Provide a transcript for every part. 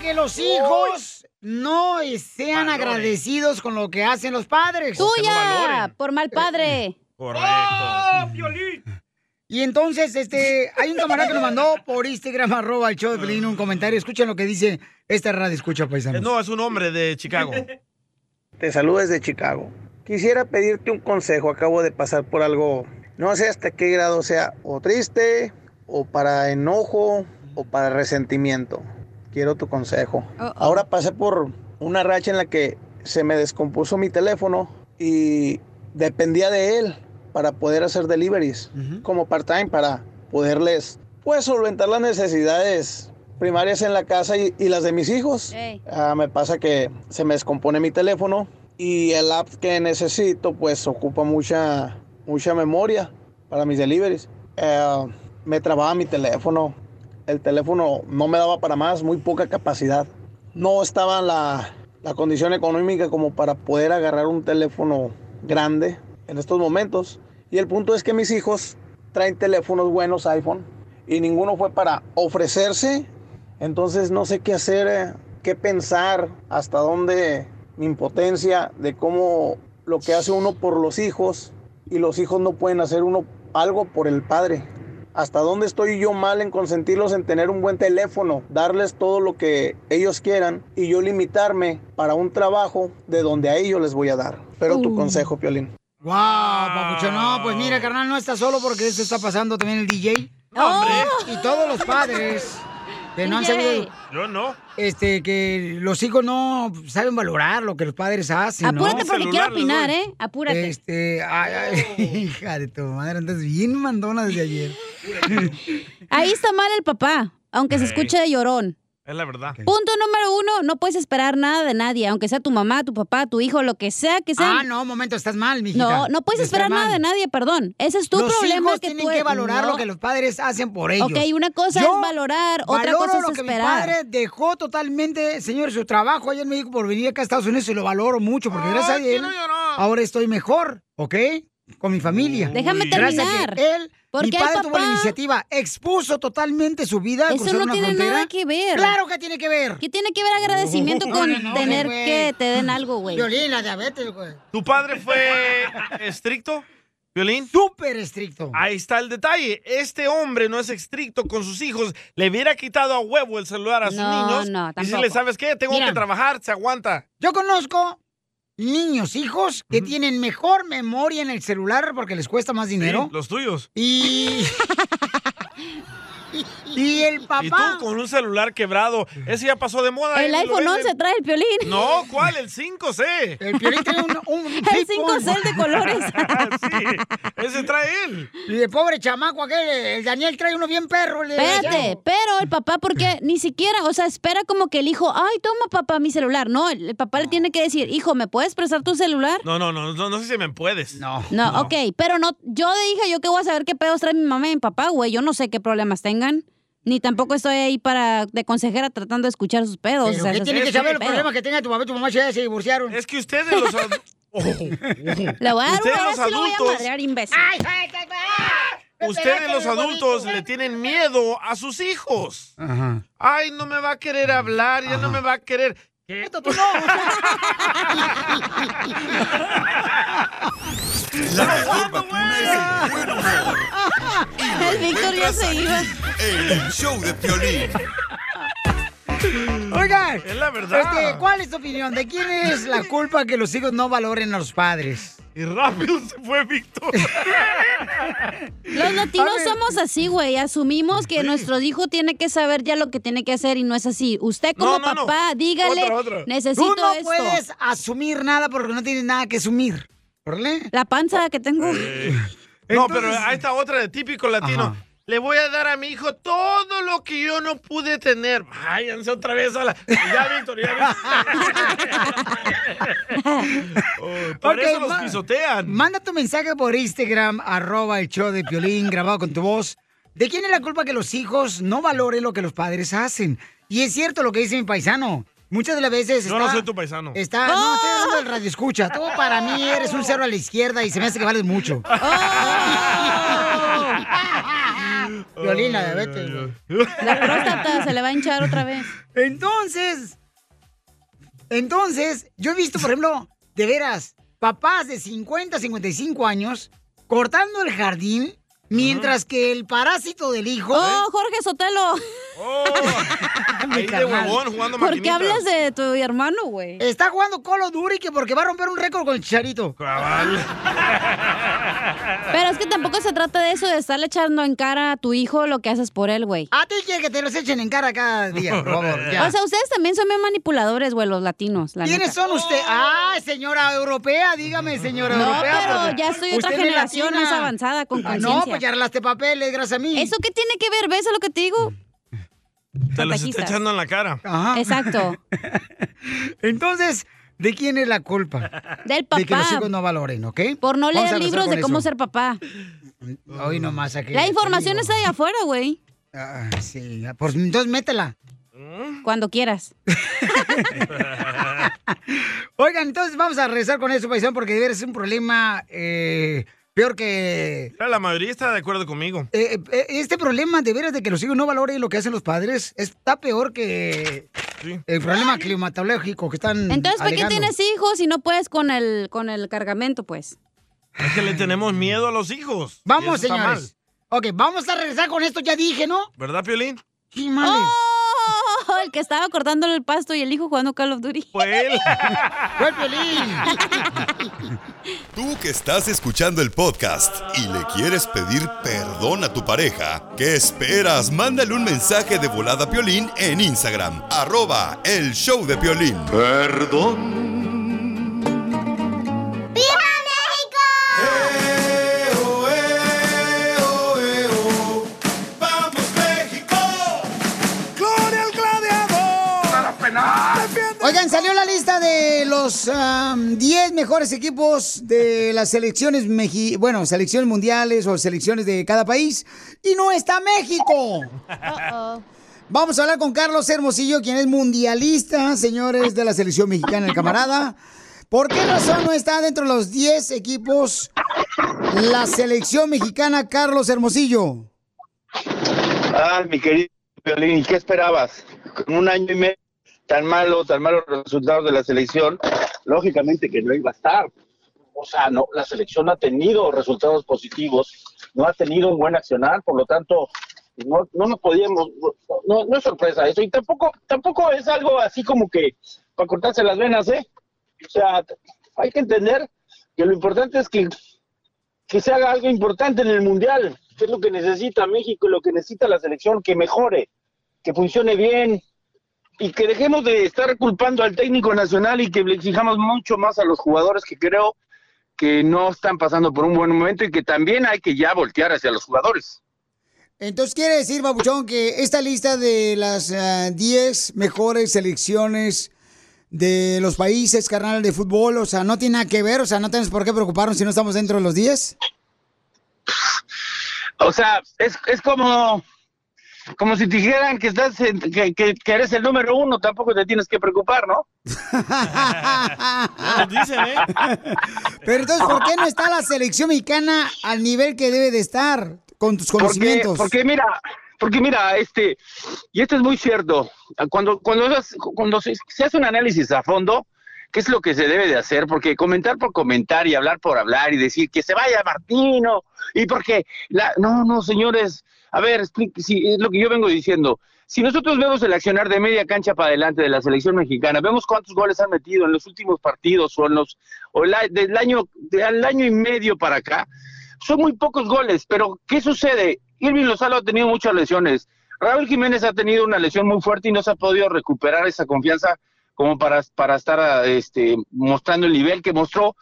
que los hijos no sean agradecidos con lo que hacen los padres. ¡Tuya! por mal padre. Correcto. Y entonces, este, hay un camarada que nos mandó por Instagram, arroba el show de Pelín, un comentario. Escuchen lo que dice esta radio, escucha, paisanos. No, es un hombre de Chicago. Te saludo desde Chicago. Quisiera pedirte un consejo. Acabo de pasar por algo, no sé hasta qué grado sea, o triste, o para enojo, o para resentimiento. Quiero tu consejo. Ahora pasé por una racha en la que se me descompuso mi teléfono y dependía de él para poder hacer deliveries como part-time para poderles pues solventar las necesidades primarias en la casa y, y las de mis hijos. Ah, me pasa que se me descompone mi teléfono y el app que necesito pues ocupa mucha mucha memoria para mis deliveries. Eh, me trababa mi teléfono. El teléfono no me daba para más, muy poca capacidad. No estaba la, la condición económica como para poder agarrar un teléfono grande en estos momentos. Y el punto es que mis hijos traen teléfonos buenos, iPhone, y ninguno fue para ofrecerse. Entonces no sé qué hacer, eh, qué pensar, hasta dónde mi impotencia de cómo lo que hace uno por los hijos y los hijos no pueden hacer uno algo por el padre. ¿Hasta dónde estoy yo mal en consentirlos en tener un buen teléfono, darles todo lo que ellos quieran y yo limitarme para un trabajo de donde a ellos les voy a dar? Pero tu consejo, Piolín. Wow, papucho, no, pues mira, carnal, no está solo porque esto está pasando también el DJ. hombre. Y todos los padres que no han sabido, Yo no. este, que los hijos no saben valorar lo que los padres hacen, ¿no? Apúrate porque quiero opinar, ¿eh? Apúrate. Este, ay, ay, hija de tu madre, andas bien mandona desde ayer. Ahí está mal el papá, aunque se escuche de llorón. Es la verdad. Punto número uno, no puedes esperar nada de nadie, aunque sea tu mamá, tu papá, tu hijo, lo que sea que sea. Ah, no, un momento, estás mal, mijita. No, no puedes esperar nada de nadie, perdón. Ese es tu los problema hijos que tienen tú- que valorar no. lo que los padres hacen por ellos. Ok, una cosa Yo es valorar, otra valoro cosa es lo que mi esperar. padre dejó totalmente, señor, su trabajo allá en México por venir acá a Estados Unidos y lo valoro mucho porque gracias a él ahora estoy mejor, ¿ok? Con mi familia. Déjame Gracias a terminar. que él, ¿Por mi padre tuvo la papá? iniciativa, expuso totalmente su vida. a Eso cruzar no una tiene frontera. nada que ver. Claro que tiene que ver. ¿Qué tiene que ver agradecimiento con No, no, tener que te den algo, güey? Violín, la diabetes, güey. ¿Tu padre fue estricto, Violín? Súper estricto. Ahí está el detalle. Este hombre no es estricto con sus hijos. Le hubiera quitado a huevo el celular a sus No, niños. no, y tampoco. si le sabes qué, tengo Mira. que trabajar, se aguanta. Yo conozco niños, hijos, que tienen mejor memoria en el celular porque les cuesta más dinero. Sí, los tuyos. Y. y el papá. Y tú con un celular quebrbrado. Ese ya pasó de moda. El no lo iPhone venden. 11 trae el piolín. No, ¿cuál? El 5C. El Piolín tiene un, un El flip 5C de colores. Ese trae él. Y de pobre chamaco aquel, el Daniel trae uno bien perro. el Espérate, pero el papá, porque ni siquiera, o sea, espera como que el hijo, ay, toma papá mi celular. No, el, el papá le tiene que decir, hijo, ¿me puedes prestar tu celular? No, no, no, no, no sé si me puedes. No. No, ok, pero no, yo de hija, yo qué voy a saber qué pedos trae mi mamá y mi papá, güey. Yo no sé qué problemas tengan. Ni tampoco estoy ahí para de consejera tratando de escuchar sus pedos. Pero o sea, ¿qué eso tiene que saber el pedo. problema que tenga tu papá y tu mamá si ya se divorciaron? Es que ustedes los... ad- Oh, Le voy a dar Ustedes una, los sí lo voy a adultos- madrear, imbécil. Ustedes los adultos le tienen miedo a sus hijos. Ajá. Ay, no me va a querer hablar, ya no me va a querer. ¿Qué? La mejor vacuna es el buen humor. Y lo El Víctor ya se aquí, iba. En el show de Piolín. Oigan. Es la verdad. Este, ¿Cuál es tu opinión? ¿De quién es la culpa que los hijos no valoren a los padres? Y rápido se fue Víctor. Los latinos somos así, güey. Asumimos que nuestro hijo tiene que saber ya lo que tiene que hacer y no es así. Usted como No, no, no. papá, dígale, Otra, otra. necesito Tú no esto. puedes asumir nada porque no tienes nada que asumir. ¿Órale? La panza que tengo. No, pero ahí está otra de típico latino. Ajá. Le voy a dar a mi hijo todo lo que yo no pude tener. Váyanse otra vez a la. Ya, Víctor, ya, Víctor. Oh, por Ok, eso los pisotean. Manda tu mensaje por Instagram, arroba el show de Piolín, grabado con tu voz. ¿De quién es la culpa que los hijos no valoren lo que los padres hacen? Y es cierto lo que dice mi paisano. Muchas de las veces Yo está... no soy tu paisano. Está, no, estoy hablando del radio escucha. Tú para mí eres un cero a la izquierda y se me hace que vales mucho. Violín, la diabetes. La próstata se le va a hinchar otra vez. Entonces, entonces, yo he visto, por ejemplo, de veras, papás de 50, 55 años cortando el jardín mientras que el parásito del hijo... Oh, Jorge Sotelo. Oh, ahí de huevón jugando ¿Por qué hablas de tu hermano, güey? Está jugando Call of Duty que porque va a romper un récord con el chicharito. Cabal. Pero es que tampoco se trata de eso, de estarle echando en cara a tu hijo lo que haces por él, güey. A ti quiere que te los echen en cara cada día, por favor. ya. O sea, ustedes también son bien manipuladores, güey, los latinos, la ¿Quiénes neta. son ustedes? Ah, señora europea, dígame, señora No, europea. pero porque ya estoy otra generación latina. más avanzada, con Ah, No, conciencia. pues ya arreglaste papeles, gracias a mí. ¿Eso qué tiene que ver? ¿Ves a lo que te digo? Te los está echando en la cara. Ajá. Exacto. Entonces, ¿de quién es la culpa? Del De que los papá. hijos no valoren, ¿ok? Por no Vamos leer libros de cómo eso. ser papá. Hoy nomás aquí. La información está ahí afuera, güey. Ah, sí, pues entonces métela. Cuando quieras. Oigan, entonces vamos a regresar con eso, paisano, porque es un problema eh, peor que... La mayoría está de acuerdo conmigo. eh, eh, este problema de veras de que los hijos no valoren lo que hacen los padres está peor que Sí. el problema climatológico que están Entonces, ¿para qué tienes hijos si no puedes con el, con el cargamento, pues? Es que le tenemos miedo a los hijos. Vamos, señores. Ok, vamos a regresar con esto, ya dije, ¿no? ¿Verdad, Piolín? Sí, males. ¡Oh! El que estaba cortando el pasto y el hijo jugando Call of Duty. Fue él. Fue el Piolín. Tú que estás escuchando el podcast y le quieres pedir perdón a tu pareja, ¿qué esperas? Mándale un mensaje de volada a Piolín en Instagram, arroba el show de Piolín. Perdón. Los am, 10 mejores equipos de las selecciones, meji- bueno, selecciones mundiales o selecciones de cada país. Y no está México. Vamos a hablar con Carlos Hermosillo, quien es mundialista, señores de la selección mexicana, el camarada. ¿Por qué razón no está dentro de los 10 equipos la selección mexicana, Carlos Hermosillo? Ah, mi querido Violín, ¿y qué esperabas? Con un año y medio tan malo, tan malos resultados de la selección, lógicamente que no iba a estar. O sea, no, la selección ha tenido resultados positivos, no ha tenido un buen accionar, por lo tanto, no, no nos podíamos, no, no es sorpresa eso, y tampoco, tampoco es algo así como que para cortarse las venas, ¿eh? O sea, hay que entender que lo importante es que que se haga algo importante en el Mundial, que es lo que necesita México y lo que necesita la selección, que mejore, que funcione bien y que dejemos de estar culpando al técnico nacional y que le exijamos mucho más a los jugadores que creo que no están pasando por un buen momento y que también hay que ya voltear hacia los jugadores. Entonces quiere decir, Babuchón, que esta lista de las ah, 10 mejores selecciones de los países, carnal, de fútbol, o sea, no tiene nada que ver, o sea, no tenemos por qué preocuparnos si no estamos dentro de los 10. O sea, es, es como, como si te dijeran que, estás en- que, que- que eres el número uno, tampoco te tienes que preocupar, ¿no? Dicen, ¿eh? Pero entonces, ¿por qué no está la selección mexicana al nivel que debe de estar con tus conocimientos? porque mira, porque mira, este, y esto es muy cierto, cuando, cuando, cuando se, se hace un análisis a fondo, ¿qué es lo que se debe de hacer? Porque comentar por comentar y hablar por hablar y decir que se vaya Martino, y porque, la, no, no, señores, a ver, explique, si, es lo que yo vengo diciendo. Si nosotros vemos el accionar de media cancha para adelante de la selección mexicana, vemos cuántos goles han metido en los últimos partidos o en los o el a- del año del año y medio para acá, son muy pocos goles, pero ¿qué sucede? Irving Lozano ha tenido muchas lesiones. Raúl Jiménez ha tenido una lesión muy fuerte y no se ha podido recuperar esa confianza como para, para estar este, mostrando el nivel que mostró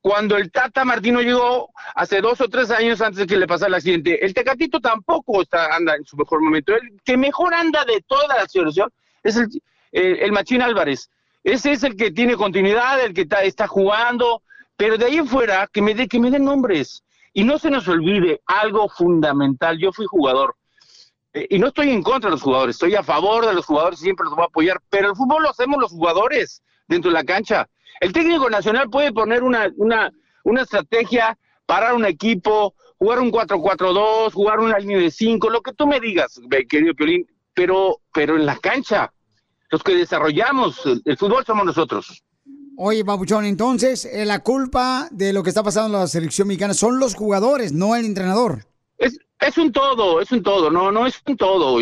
cuando el Tata Martino llegó hace dos o tres años antes de que le pasara el accidente. El Tecatito tampoco está, anda en su mejor momento. El que mejor anda de toda la selección es el, el, Machín Álvarez. Ese es el que tiene continuidad, el que está, está jugando, pero de ahí en fuera, que me, dé que me den nombres. Y no se nos olvide algo fundamental. Yo fui jugador. Eh, y no estoy en contra de los jugadores, estoy a favor de los jugadores y siempre los voy a apoyar. Pero el fútbol lo hacemos los jugadores dentro de la cancha. El técnico nacional puede poner una, una, una estrategia, parar un equipo, jugar un 4-4-2, jugar una línea de 5, lo que tú me digas, querido Piolín, pero, pero en la cancha, los que desarrollamos el, el fútbol somos nosotros. Oye, Papuchón, entonces eh, la culpa de lo que está pasando en la selección mexicana son los jugadores, no el entrenador. Es, es un todo, es un todo, no, no es un todo.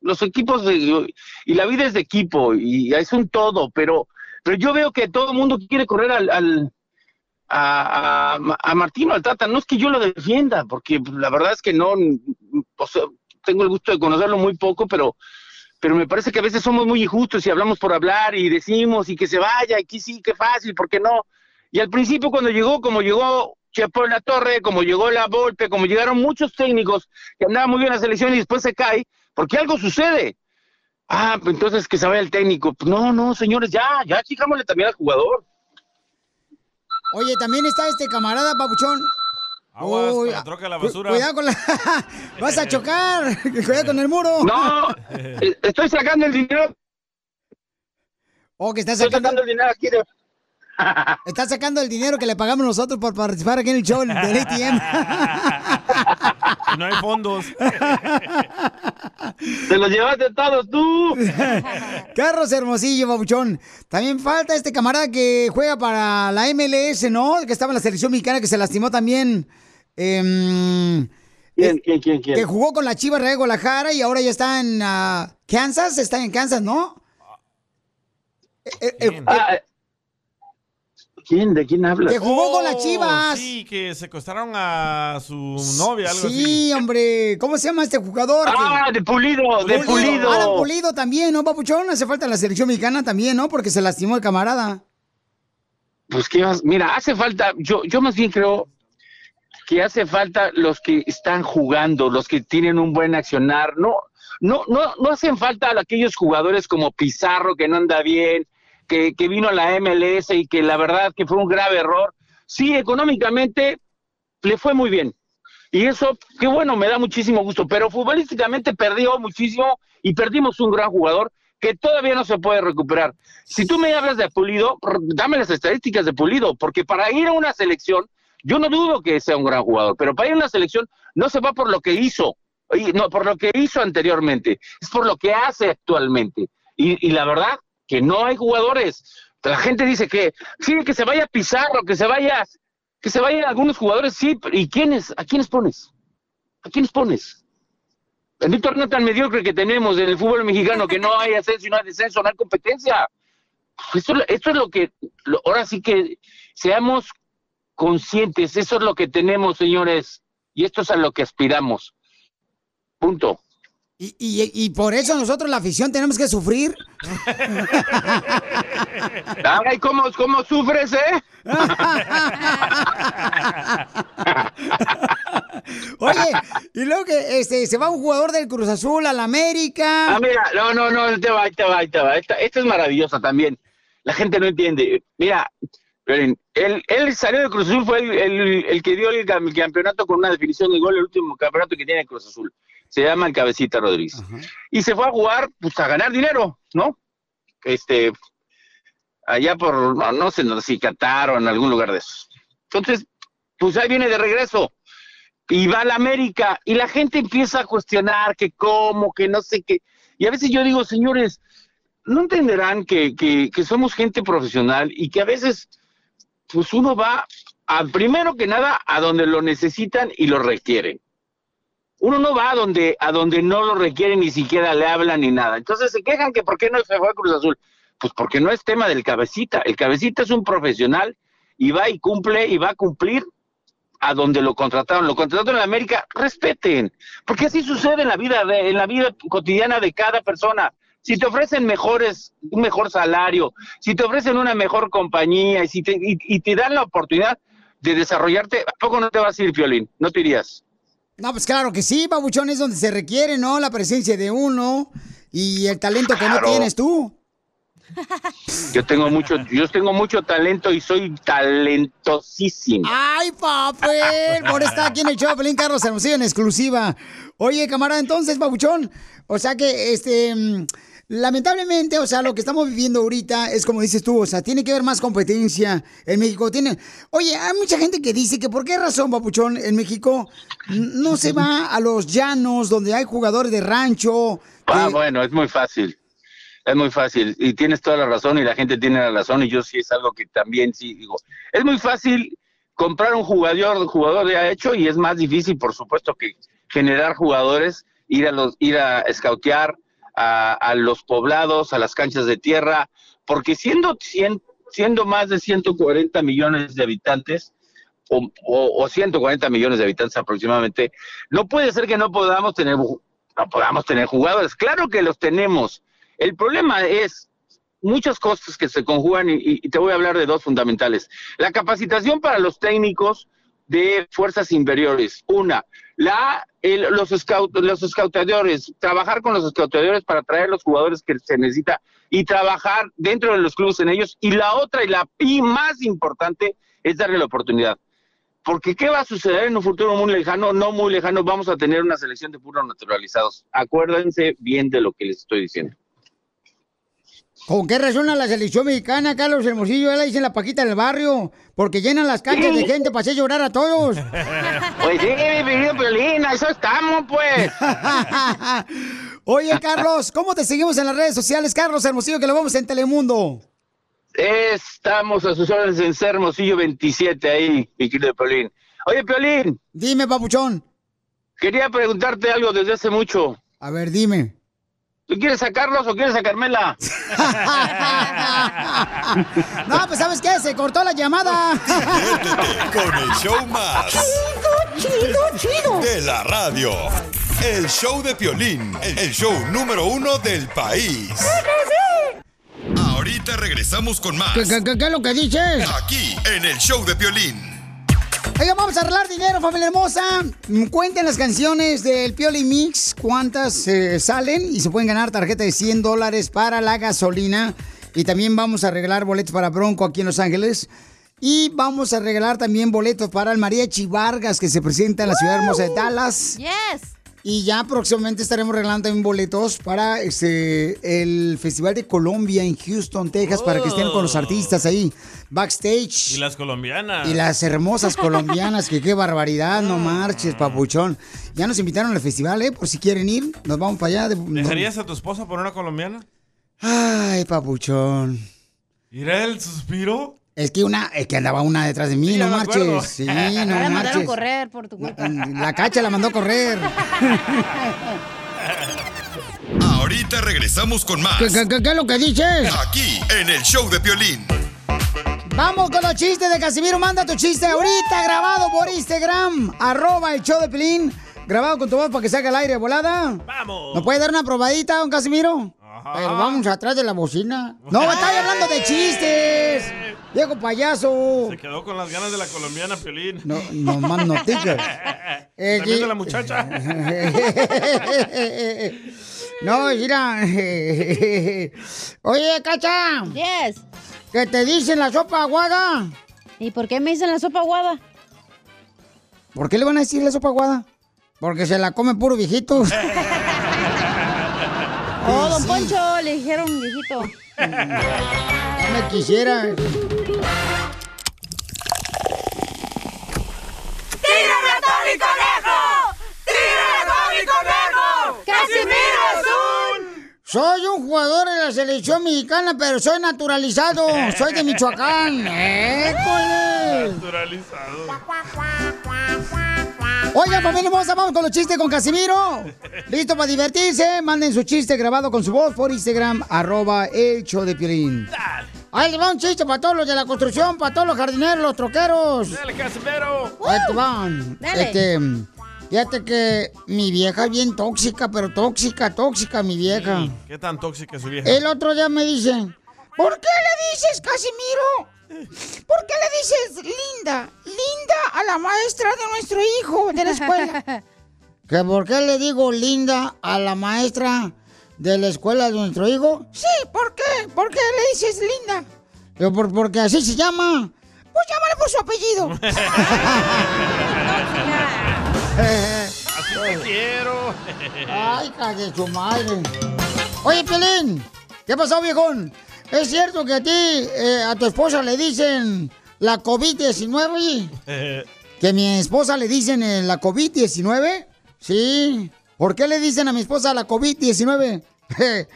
Los equipos de- y la vida es de equipo y es un todo, pero, pero yo veo que todo el mundo quiere correr al, al- a, a, a Martino, al Tata. No es que yo lo defienda, porque la verdad es que no, tengo el gusto de conocerlo muy poco, pero pero me parece que a veces somos muy injustos y hablamos por hablar y decimos y que se vaya, y que sí, qué fácil, ¿por qué no? Y al principio cuando llegó, como llegó Chepo en la Torre, como llegó la Volpe, como llegaron muchos técnicos que andaban muy bien en la selección y después se cae, porque algo sucede. Ah, pues entonces que se vaya el técnico. Pues no, no, señores, ya, ya chijámosle también al jugador. Oye, también está este camarada, Papuchón. Aguas con la troca de la cu- basura. Cuidado con la... Vas a chocar. Cuidado con el muro. No, eh, estoy sacando el dinero, O que estás estoy sacando... sacando el dinero aquí de... Estás sacando el dinero que le pagamos nosotros por participar aquí en el show del ATM. No hay fondos. Te los llevaste todos tú. Carlos Hermosillo, babuchón. También falta este camarada que juega para la MLS, ¿no? Que estaba en la selección mexicana, que se lastimó también. em, ¿Quién, quién, quién, quién? que jugó con la Chivas Real de Guadalajara y ahora ya está en ah, Kansas. Está en Kansas, ¿no? Eh, eh, eh, Ah, ¿Quién? ¿De quién hablas? que jugó con las Oh, Chivas. Sí, que secuestraron a su novia, algo así. Sí, hombre. ¿Cómo se llama este jugador? Ah, de Pulido, de Pulido. Alan Pulido también, ¿no, papuchón? Hace falta la selección mexicana también, ¿no? Porque se lastimó el camarada. Pues qué más, mira, hace falta, yo, yo más bien creo que hace falta los que están jugando, los que tienen un buen accionar, no, no, no, no hacen falta aquellos jugadores como Pizarro que no anda bien, que, vino a la MLS y que la verdad que fue un grave error. Sí, económicamente le fue muy bien. Y eso, qué bueno, me da muchísimo gusto, pero futbolísticamente perdió muchísimo y perdimos un gran jugador que todavía no se puede recuperar. Si tú me hablas de Pulido, dame las estadísticas de Pulido, porque para ir a una selección, yo no dudo que sea un gran jugador, pero para ir a una selección no se va por lo que hizo, no por lo que hizo anteriormente, es por lo que hace actualmente. Y la verdad que no hay jugadores. La gente dice que sí, que se vaya Pizarro, que se vaya, que se vayan algunos jugadores, sí, ¿y quiénes? ¿A quiénes pones? ¿A quiénes pones? Un torneo tan mediocre que tenemos en el fútbol mexicano, que no hay ascenso no hay descenso, no hay competencia. Esto, esto es lo que, lo- ahora sí que seamos conscientes, eso es lo que tenemos, señores, y esto es a lo que aspiramos. Punto. Y, y- y por eso nosotros, la afición, tenemos que sufrir. Ay, ¿cómo, cómo sufres, eh? Oye, y luego que este, se va un jugador del Cruz Azul al América. Ah, mira, no, no, no, te va, te va, te va. Esta, esta es maravillosa también. La gente no entiende. Mira, él, él salió de Cruz Azul, fue el, el- el que dio el, el campeonato con una definición de gol, el último campeonato que tiene el Cruz Azul. Se llama el Cabecita Rodríguez. Y se fue a jugar, pues a ganar dinero, ¿no? Este, allá por, no, no sé no, si Qatar o en algún lugar de esos. Entonces, pues ahí viene de regreso y va a la América y la gente empieza a cuestionar que cómo, que no sé qué. Y a veces yo digo, señores, no entenderán que, que, que somos gente profesional y que a veces, pues uno va, a, primero que nada, a donde lo necesitan y lo requieren. Uno no va a donde, a donde no lo requieren, ni siquiera le hablan ni nada. Entonces se quejan que por qué no se fue a Cruz Azul. Pues porque no es tema del cabecita. El cabecita es un profesional y va y cumple y va a cumplir a donde lo contrataron, lo contrataron en América, respeten, porque así sucede en la vida de- en la vida cotidiana de cada persona. Si te ofrecen mejores, un mejor salario, si te ofrecen una mejor compañía y si te, y, y te dan la oportunidad de desarrollarte, ¿a poco no te vas a ir, Piolín? ¿No te irías? No, pues claro que sí, babuchón, es donde se requiere, ¿no? La presencia de uno y el talento que no tienes tú. Yo tengo mucho, yo tengo mucho talento y soy talentosísimo. ¡Ay, papel! Por estar aquí en el show Pelín Carlos Hermosillo en exclusiva. Oye, camarada, entonces, babuchón, o sea que, este, mm, lamentablemente, o sea, lo que estamos viviendo ahorita es como dices tú, o sea, tiene que haber más competencia en México. Tiene, oye, hay mucha gente que dice que por qué razón, papuchón, en México no se va a los llanos donde hay jugadores de rancho. Ah, bueno, es muy fácil. Es muy fácil. Y tienes toda la razón y la gente tiene la razón y yo sí es algo que también sí digo. Es muy fácil comprar un jugador, un jugador ya hecho y es más difícil, por supuesto, que generar jugadores, ir a los, ir a escautear a, a los poblados, a las canchas de tierra, porque siendo, cien- siendo más de 140 millones de habitantes, o, o, o 140 millones de habitantes aproximadamente, no puede ser que no podamos tener no podamos tener jugadores. Claro que los tenemos. El problema es muchas cosas que se conjugan y, y te voy a hablar de dos fundamentales. La capacitación para los técnicos de fuerzas inferiores. Una, la, el- los, scout, los scoutadores, trabajar con los scoutadores para traer los jugadores que se necesita y trabajar dentro de los clubes en ellos. Y la otra y la pi más importante es darle la oportunidad. Porque ¿qué va a suceder en un futuro muy lejano? No muy lejano, vamos a tener una selección de puros naturalizados. Acuérdense bien de lo que les estoy diciendo. ¿Con qué razón a la selección mexicana, Carlos Hermosillo? Ya la dicen la paquita del barrio, porque llenan las canchas de gente para hacer llorar a todos. Pues sí, mi querido Piolín, eso estamos, pues. Oye, Carlos, ¿cómo te seguimos en las redes sociales, Carlos Hermosillo, que lo vemos en Telemundo? Estamos a sus órdenes en Ser Hermosillo 27 ahí, mi querido Piolín. Oye, Piolín. Dime, papuchón. Quería preguntarte algo desde hace mucho. A ver, dime. ¿Tú quieres a Carlos o quieres a Carmela? No, pues ¿sabes qué? Se cortó la llamada. Con el show más. Chido, chido, De la radio. El show de Piolín. El show número uno del país. Ahorita regresamos con más. ¿Qué, qué- qué- qué es lo que dices? Aquí, en el show de Piolín. Oigan, vamos a arreglar dinero, familia hermosa. Mm, Cuenten las canciones del Pioli Mix, cuántas eh, salen y se pueden ganar tarjeta de 100 dólares para la gasolina. Y también vamos a regalar boletos para Bronco aquí en Los Ángeles. Y vamos a regalar también boletos para el Mariachi Vargas que se presenta en la ciudad hermosa de Dallas. Yes. Y ya próximamente estaremos regalando también boletos para este, el Festival de Colombia en Houston, Texas, para que estén con los artistas ahí, backstage. Y las colombianas. Y las hermosas colombianas, que qué barbaridad, no marches, papuchón. Ya nos invitaron al festival, ¿eh? Por si quieren ir, nos vamos para allá. de- ¿Dejarías a tu esposa por una colombiana? Ay, papuchón. ¿Irá el suspiro? Es que una, es que andaba una detrás de mí, Sí, no marches. Sí, no Ahora mandaron marches. correr por tu culpa. La cacha la mandó a correr. Ahorita regresamos con más. ¿Qué, qué- qué- qué es lo que dices? Aquí, en el show de Piolín. Vamos con los chistes de Casimiro. Manda tu chiste ahorita grabado por Instagram. Arroba el show de Pelín. Grabado con tu voz para que salga al aire volada. ¡Vamos! ¿Nos puede dar una probadita, don Casimiro? Pero vamos atrás de la bocina. No, está hablando de chistes. Viejo payaso. Se quedó con las ganas de la colombiana, Piolín. No, no más noticias. Eh, También de la muchacha. no, mira. Oye, Cacha. Yes. ¿Qué te dicen la sopa aguada? ¿Y por qué me dicen la sopa aguada? ¿Por qué le van a decir la sopa aguada? Porque se la come puro viejito. Oh, don Sí. Poncho, le dijeron viejito. No me quisiera. ¡Tírame a Tony Conejo! ¡Tírame a Tony Conejo! ¡Casimiro es un... Soy un jugador de la selección mexicana, pero soy naturalizado. Soy de Michoacán. ¡École! Naturalizado. Oigan, familia hermosa, vamos con los chistes con Casimiro. ¿Listo para divertirse? Manden su chiste grabado con su voz por Instagram, arroba el show de Piolín. Ahí les va un chiste para todos los de la construcción, para todos los jardineros, los troqueros. Dale, Casimiro. Ahí te van. Dale. Este, fíjate que mi vieja es bien tóxica, pero tóxica, tóxica mi vieja. ¿Qué tan tóxica es su vieja? El otro día me dice, ¿por qué le dices, Casimiro? ¿Por qué le dices linda, linda a la maestra de nuestro hijo de la escuela? ¿Que por qué le digo linda a la maestra de la escuela de nuestro hijo? Sí, ¿por qué? ¿Por qué le dices linda? Yo, por, porque así se llama. Pues llámale por su apellido. Así te quiero. Ay, de su madre. Oye, Pelín, ¿qué pasó, viejón? ¿Es cierto que a ti, eh, a tu esposa le dicen la COVID-19? ¿Que a mi esposa le dicen eh, la COVID-19? Sí. ¿Por qué le dicen a mi esposa la COVID-19?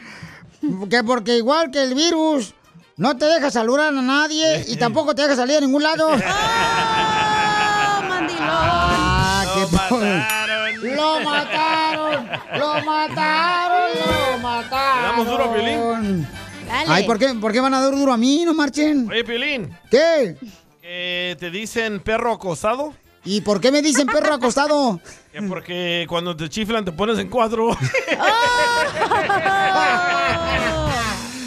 que porque igual que el virus, no te deja saludar a nadie y tampoco te deja salir a ningún lado. ¡Ah, qué po- ¡Lo mataron! ¡Lo mataron! ¡Lo mataron! ¿Le damos duro Ay, ¿por qué, ¿por qué van a dar duro a mí? No marchen. Oye, Piolín, ¿Qué? que ¿te dicen perro acosado? ¿Y por qué me dicen perro acostado? Que porque cuando te chiflan te pones en cuatro.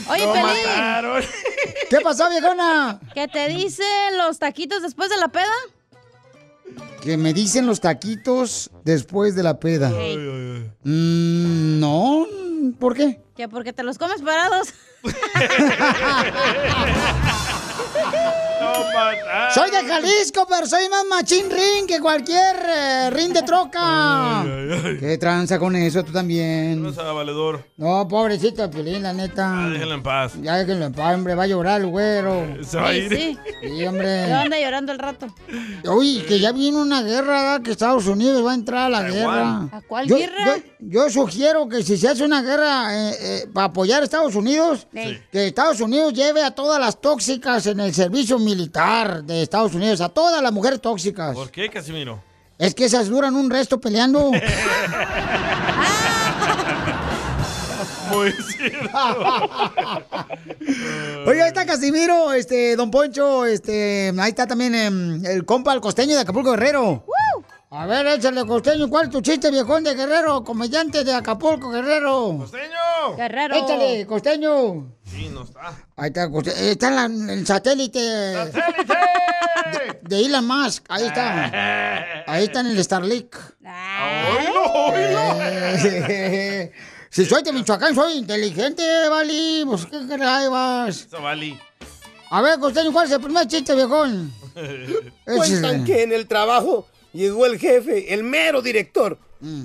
Oye, Lo Pelín. mataron. ¿Qué pasó, viejona? ¿Qué te dicen los taquitos después de la peda? Que me dicen los taquitos después de la peda. Mm, no, ¿por qué? Que porque te los comes parados. Woo-hoo! Soy de Jalisco, pero soy más machín ring que cualquier eh, ring de troca. ¿Qué tranza con eso? Tú también. No sea valedor. No, pobrecito Piolín, la neta. Ah, déjenlo en paz. Ya déjenlo en paz, hombre, va a llorar el güero. Se va a ir. Sí. Sí, hombre. Yo anda llorando el rato. Uy, que ya viene una guerra, ¿verdad? que Estados Unidos va a entrar a la guerra. ¿A cuál Yo- guerra? Yo, yo sugiero que si se hace una guerra eh, eh, para apoyar a Estados Unidos, Sí. que Estados Unidos lleve a todas las tóxicas en el servicio militar de Estados Unidos, a todas las mujeres tóxicas. ¿Por qué, Casimiro? Es que esas duran un resto peleando. Muy cierto. Oye, ahí está Casimiro, este, Don Poncho, este, ahí está también em, el compa, el costeño de Acapulco Guerrero. A ver, échale costeño, ¿cuál es tu chiste, viejón de Guerrero, comediante de Acapulco Guerrero? ¡Costeño! Guerrero. Échale, costeño. Sí, no está. Ahí está, coste- eh, está en la- en el satélite ¡Satélite! de Elon Musk, ahí está. Ahí está en el Starlink. ¡Oílo, oílo! Eh, si soy de Michoacán, soy inteligente, Vali. Pues, ¿qué crees? vas? Eso, Vali. A ver, costeño, ¿cuál es el primer chiste, viejón? Cuentan que en el trabajo llegó el jefe, el mero director,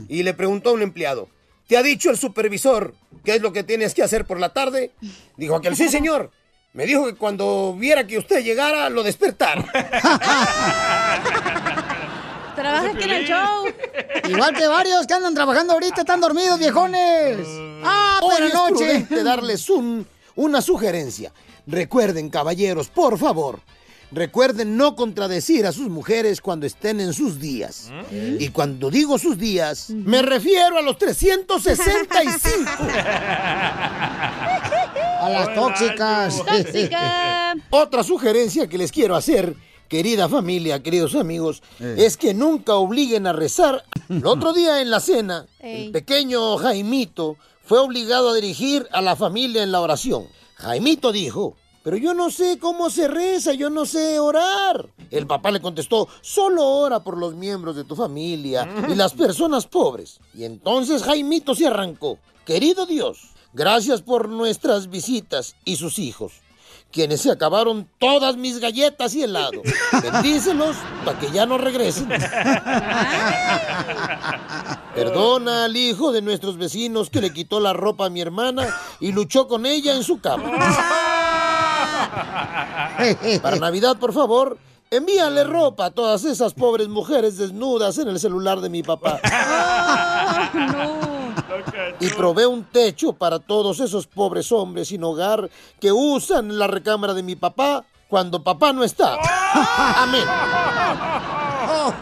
y le preguntó a un empleado, ¿te ha dicho el supervisor qué es lo que tienes que hacer por la tarde? Dijo aquel, sí señor. Me dijo que cuando viera que usted llegara, lo despertara. Trabaja aquí en el show. Igual que varios que andan trabajando ahorita, están dormidos, viejones. Ah, es anoche. prudente darles un, una sugerencia. Recuerden, caballeros, por favor, recuerden no contradecir a sus mujeres cuando estén en sus días. Y cuando digo sus días, me refiero a los 365. A las tóxicas. Tóxica. Otra sugerencia que les quiero hacer, querida familia, queridos amigos, es que nunca obliguen a rezar. El otro día en la cena, Ey. el pequeño Jaimito fue obligado a dirigir a la familia en la oración. Jaimito dijo, pero yo no sé cómo se reza, yo no sé orar. El papá le contestó, solo ora por los miembros de tu familia y las personas pobres. Y entonces Jaimito se arrancó. Querido Dios, gracias por nuestras visitas y sus hijos quienes se acabaron todas mis galletas y helado. Bendícelos para que ya no regresen. Perdona al hijo de nuestros vecinos que le quitó la ropa a mi hermana y luchó con ella en su cama. Para Navidad, por favor, envíale ropa a todas esas pobres mujeres desnudas en el celular de mi papá. Y probé un techo para todos esos pobres hombres sin hogar que usan la recámara de mi papá cuando papá no está. Amén. No.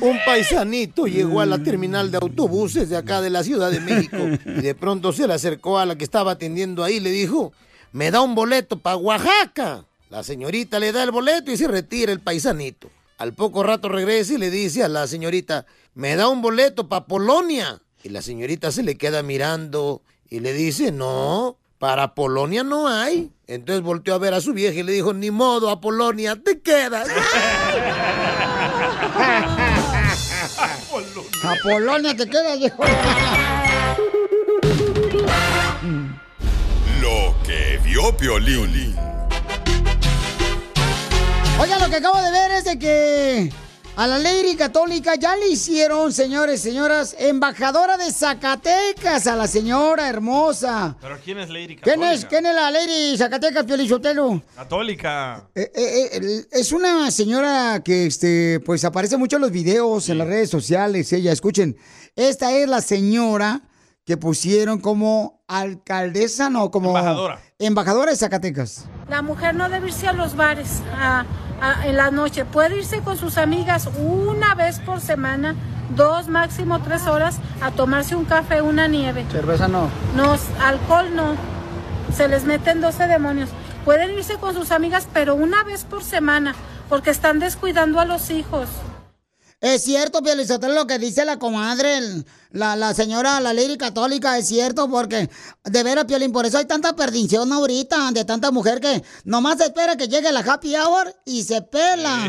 Un paisanito llegó a la terminal de autobuses de acá de la Ciudad de México y de pronto se le acercó a la que estaba atendiendo ahí y le dijo, me da un boleto para Oaxaca. La señorita le da el boleto y se retira el paisanito. Al poco rato regresa y le dice a la señorita, me da un boleto para Polonia. Y la señorita se le queda mirando y le dice, no, para Polonia no hay. Entonces volteó a ver a su vieja y le dijo, ni modo, a Polonia te quedas. A Polonia te quedas, viejo. vio Piolín. Oiga, lo que acabo de ver es de que A la Lady Católica ya le hicieron, señores, señoras, embajadora de Zacatecas a la señora hermosa. ¿Pero quién es Lady ¿Quién Católica? es? ¿Quién es la Lady Zacatecas, Piolichotelo? Católica. Eh, eh, eh, es una señora que, este, pues aparece mucho en los videos, en las redes sociales. Ella, escuchen, esta es la señora que pusieron como alcaldesa, no, como Embajadora. Embajadora de Zacatecas. La mujer no debe irse a los bares a- a- en la noche. Puede irse con sus amigas una vez por semana, dos, máximo tres horas, a tomarse un café, una nieve. Cerveza no. No, alcohol no. Se les meten 12 demonios. Pueden irse con sus amigas, pero una vez por semana, porque están descuidando a los hijos. Es cierto, Piolizotelo, lo que dice la comadre, el- la, la señora, la lady católica, es cierto, porque de veras, Piolín, por eso hay tanta perdición ahorita de tanta mujer que nomás espera que llegue la happy hour y se pela.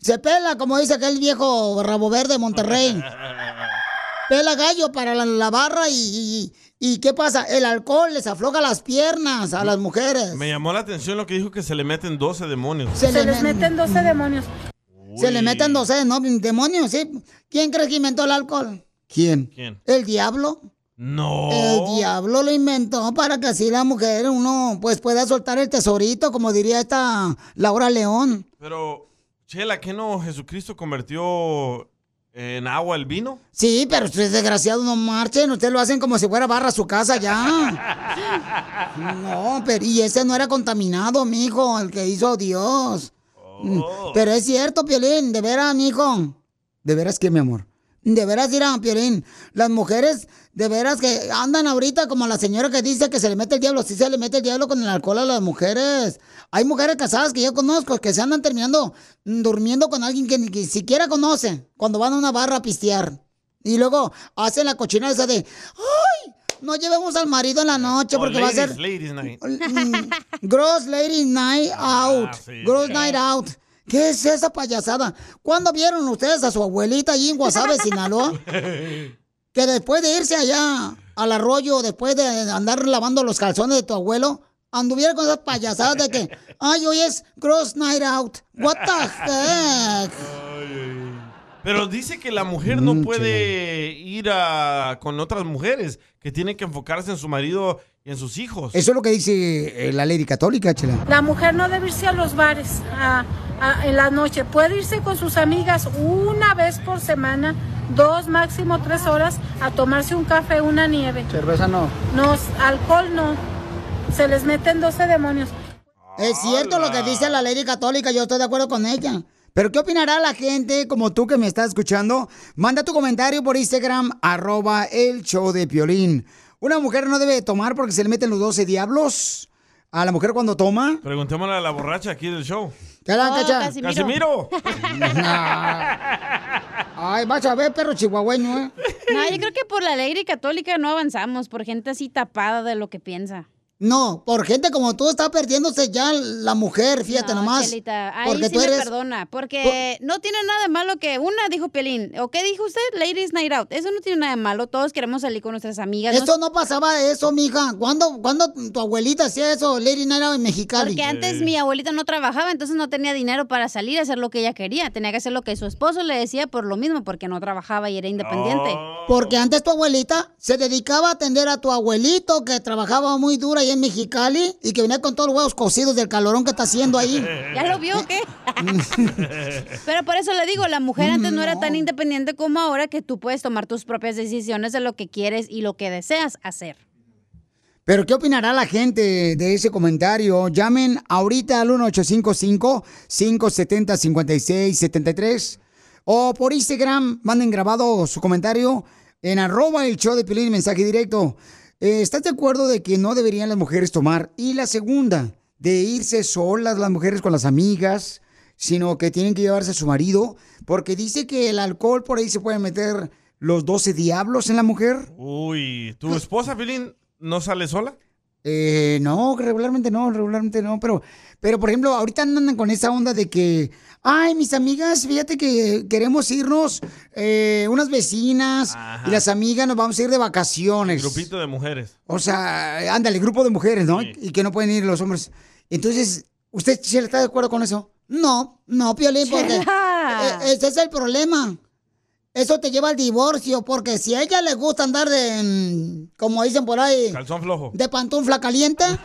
Se pela, como dice aquel viejo rabo verde de Monterrey. Pela gallo para la, la barra y, y- y ¿qué pasa? El alcohol les afloja las piernas a las mujeres. Me llamó la atención lo que dijo que se le meten 12 demonios. Se, Se le les met- meten 12 demonios. Se le meten 12 ¿no? demonios, ¿sí? ¿Quién crees que inventó el alcohol? ¿Quién? ¿Quién? El diablo. No. El diablo lo inventó para que así la mujer, uno, pues pueda soltar el tesorito, como diría esta Laura León. Pero, Chela, ¿qué no Jesucristo convirtió en agua el vino? Sí, pero ustedes desgraciados no marchen, ustedes lo hacen como si fuera barra a su casa ya. No, pero y ese no era contaminado, mijo, el que hizo Dios. Mm, Pero es cierto, Piolín, de veras, mijo. De veras que, mi amor. De veras, dirán, Piolín. Las mujeres, de veras que andan ahorita como la señora que dice que se le mete el diablo. Sí se le mete el diablo con el alcohol a las mujeres. Hay mujeres casadas que yo conozco que se andan terminando mm, durmiendo con alguien que ni que siquiera conocen cuando van a una barra a pistear. Y luego hacen la cochina esa de, ¡ay! No llevemos al marido en la noche Oh, porque va a ladies, ser Ladies night. Mm, Gross Lady Night Out. Ah, sí. Gross Night Out. ¿Qué es esa payasada? ¿Cuándo vieron ustedes a su abuelita allí en Guasave, Sinaloa? Que después de irse allá al arroyo, después de andar lavando los calzones de tu abuelo, anduviera con esas payasadas de que, ay, hoy es Gross Night Out. What the heck? Pero dice que la mujer no puede ir a- con otras mujeres, que tiene que enfocarse en su marido y en sus hijos. Eso es lo que dice eh, la ley católica, chela. La mujer no debe irse a los bares a- a- en la noche. Puede irse con sus amigas una vez por semana, dos, máximo tres horas, a tomarse un café, una nieve. Cerveza no. No, alcohol no. Se les meten 12 demonios. Es cierto lo que dice la ley católica, yo estoy de acuerdo con ella. Pero ¿qué opinará la gente como tú que me estás escuchando? Manda tu comentario por Instagram, arroba el show de Piolín. ¿Una mujer no debe tomar porque se le meten los 12 diablos a la mujer cuando toma? Preguntémosle a la borracha aquí del show. ¿Qué la Oh, cacha? ¡Casimiro! Ay, vas a ver, perro chihuahueño, ¿eh? No, yo creo que por la ley católica no avanzamos, por gente así tapada de lo que piensa. No, por gente como tú está perdiéndose ya la mujer, fíjate no, nomás. Chelita, ahí porque sí tú me eres... perdona, porque no tiene nada de malo que una dijo Piolín, ¿o qué dijo usted? Ladies Night Out. Eso no tiene nada de malo, todos queremos salir con nuestras amigas. Eso no pasaba eso, mija. ¿Cuándo, ¿Cuándo tu abuelita hacía eso, Lady Night Out en Mexicali? Porque antes mi abuelita no trabajaba, entonces no tenía dinero para salir a hacer lo que ella quería. Tenía que hacer lo que su esposo le decía por lo mismo, porque no trabajaba y era independiente. Porque antes tu abuelita se dedicaba a atender a tu abuelito que trabajaba muy duro ahí en Mexicali y que venía con todos los huevos cocidos del calorón que está haciendo ahí. ¿Ya lo vio qué? Pero por eso le digo, la mujer antes no era tan independiente como ahora que tú puedes tomar tus propias decisiones de lo que quieres y lo que deseas hacer. Pero ¿qué opinará la gente de ese comentario? Llamen ahorita al 1855-570-5673 o por Instagram, manden grabado su comentario en arroba el show de Pilín, mensaje directo. Eh, ¿Estás de acuerdo de que no deberían las mujeres tomar? Y la segunda, de irse solas las mujeres con las amigas, sino que tienen que llevarse a su marido, porque dice que el alcohol por ahí se puede meter los 12 diablos en la mujer. Uy, ¿tu esposa, Pilín, no sale sola? Eh, no, regularmente no, regularmente no, pero, pero por ejemplo, ahorita andan con esa onda de que, ay, mis amigas, fíjate que queremos irnos, eh, unas vecinas Ajá. y las amigas nos vamos a ir de vacaciones. Grupito de mujeres. O sea, ándale, grupo de mujeres, ¿no? Y que no pueden ir los hombres. Entonces, ¿usted sí está de acuerdo con eso? No, no, Piolín, porque Chela. e- ese es el problema. Eso te lleva al divorcio, porque si a ella le gusta andar de, mm, como dicen por ahí, Calzón flojo. de pantufla caliente,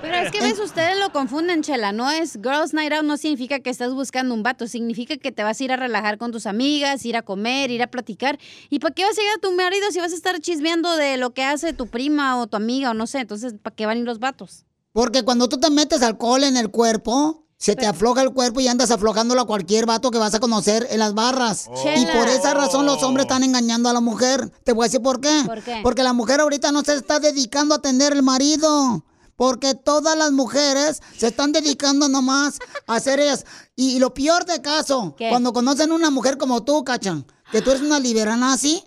Pero es que ves, ustedes lo confunden, Chela. No es Girls Night Out, no significa que estás buscando un vato. Significa que te vas a ir a relajar con tus amigas, ir a comer, ir a platicar. ¿Y para qué vas a llegar a tu marido si vas a estar chismeando de lo que hace tu prima o tu amiga o no sé? Entonces, ¿para qué van a ir los vatos? porque cuando tú te metes alcohol en el cuerpo, se te afloja el cuerpo y andas aflojándolo a cualquier vato que vas a conocer en las barras. Y por esa razón los hombres están engañando a la mujer. Te voy a decir por qué. ¿Por qué? Porque la mujer ahorita no se está dedicando a atender el marido. Porque todas las mujeres se están dedicando nomás a hacer ellas. Y, y lo peor de caso, ¿Qué? cuando conocen una mujer como tú, Cachan, que tú eres una liberana así,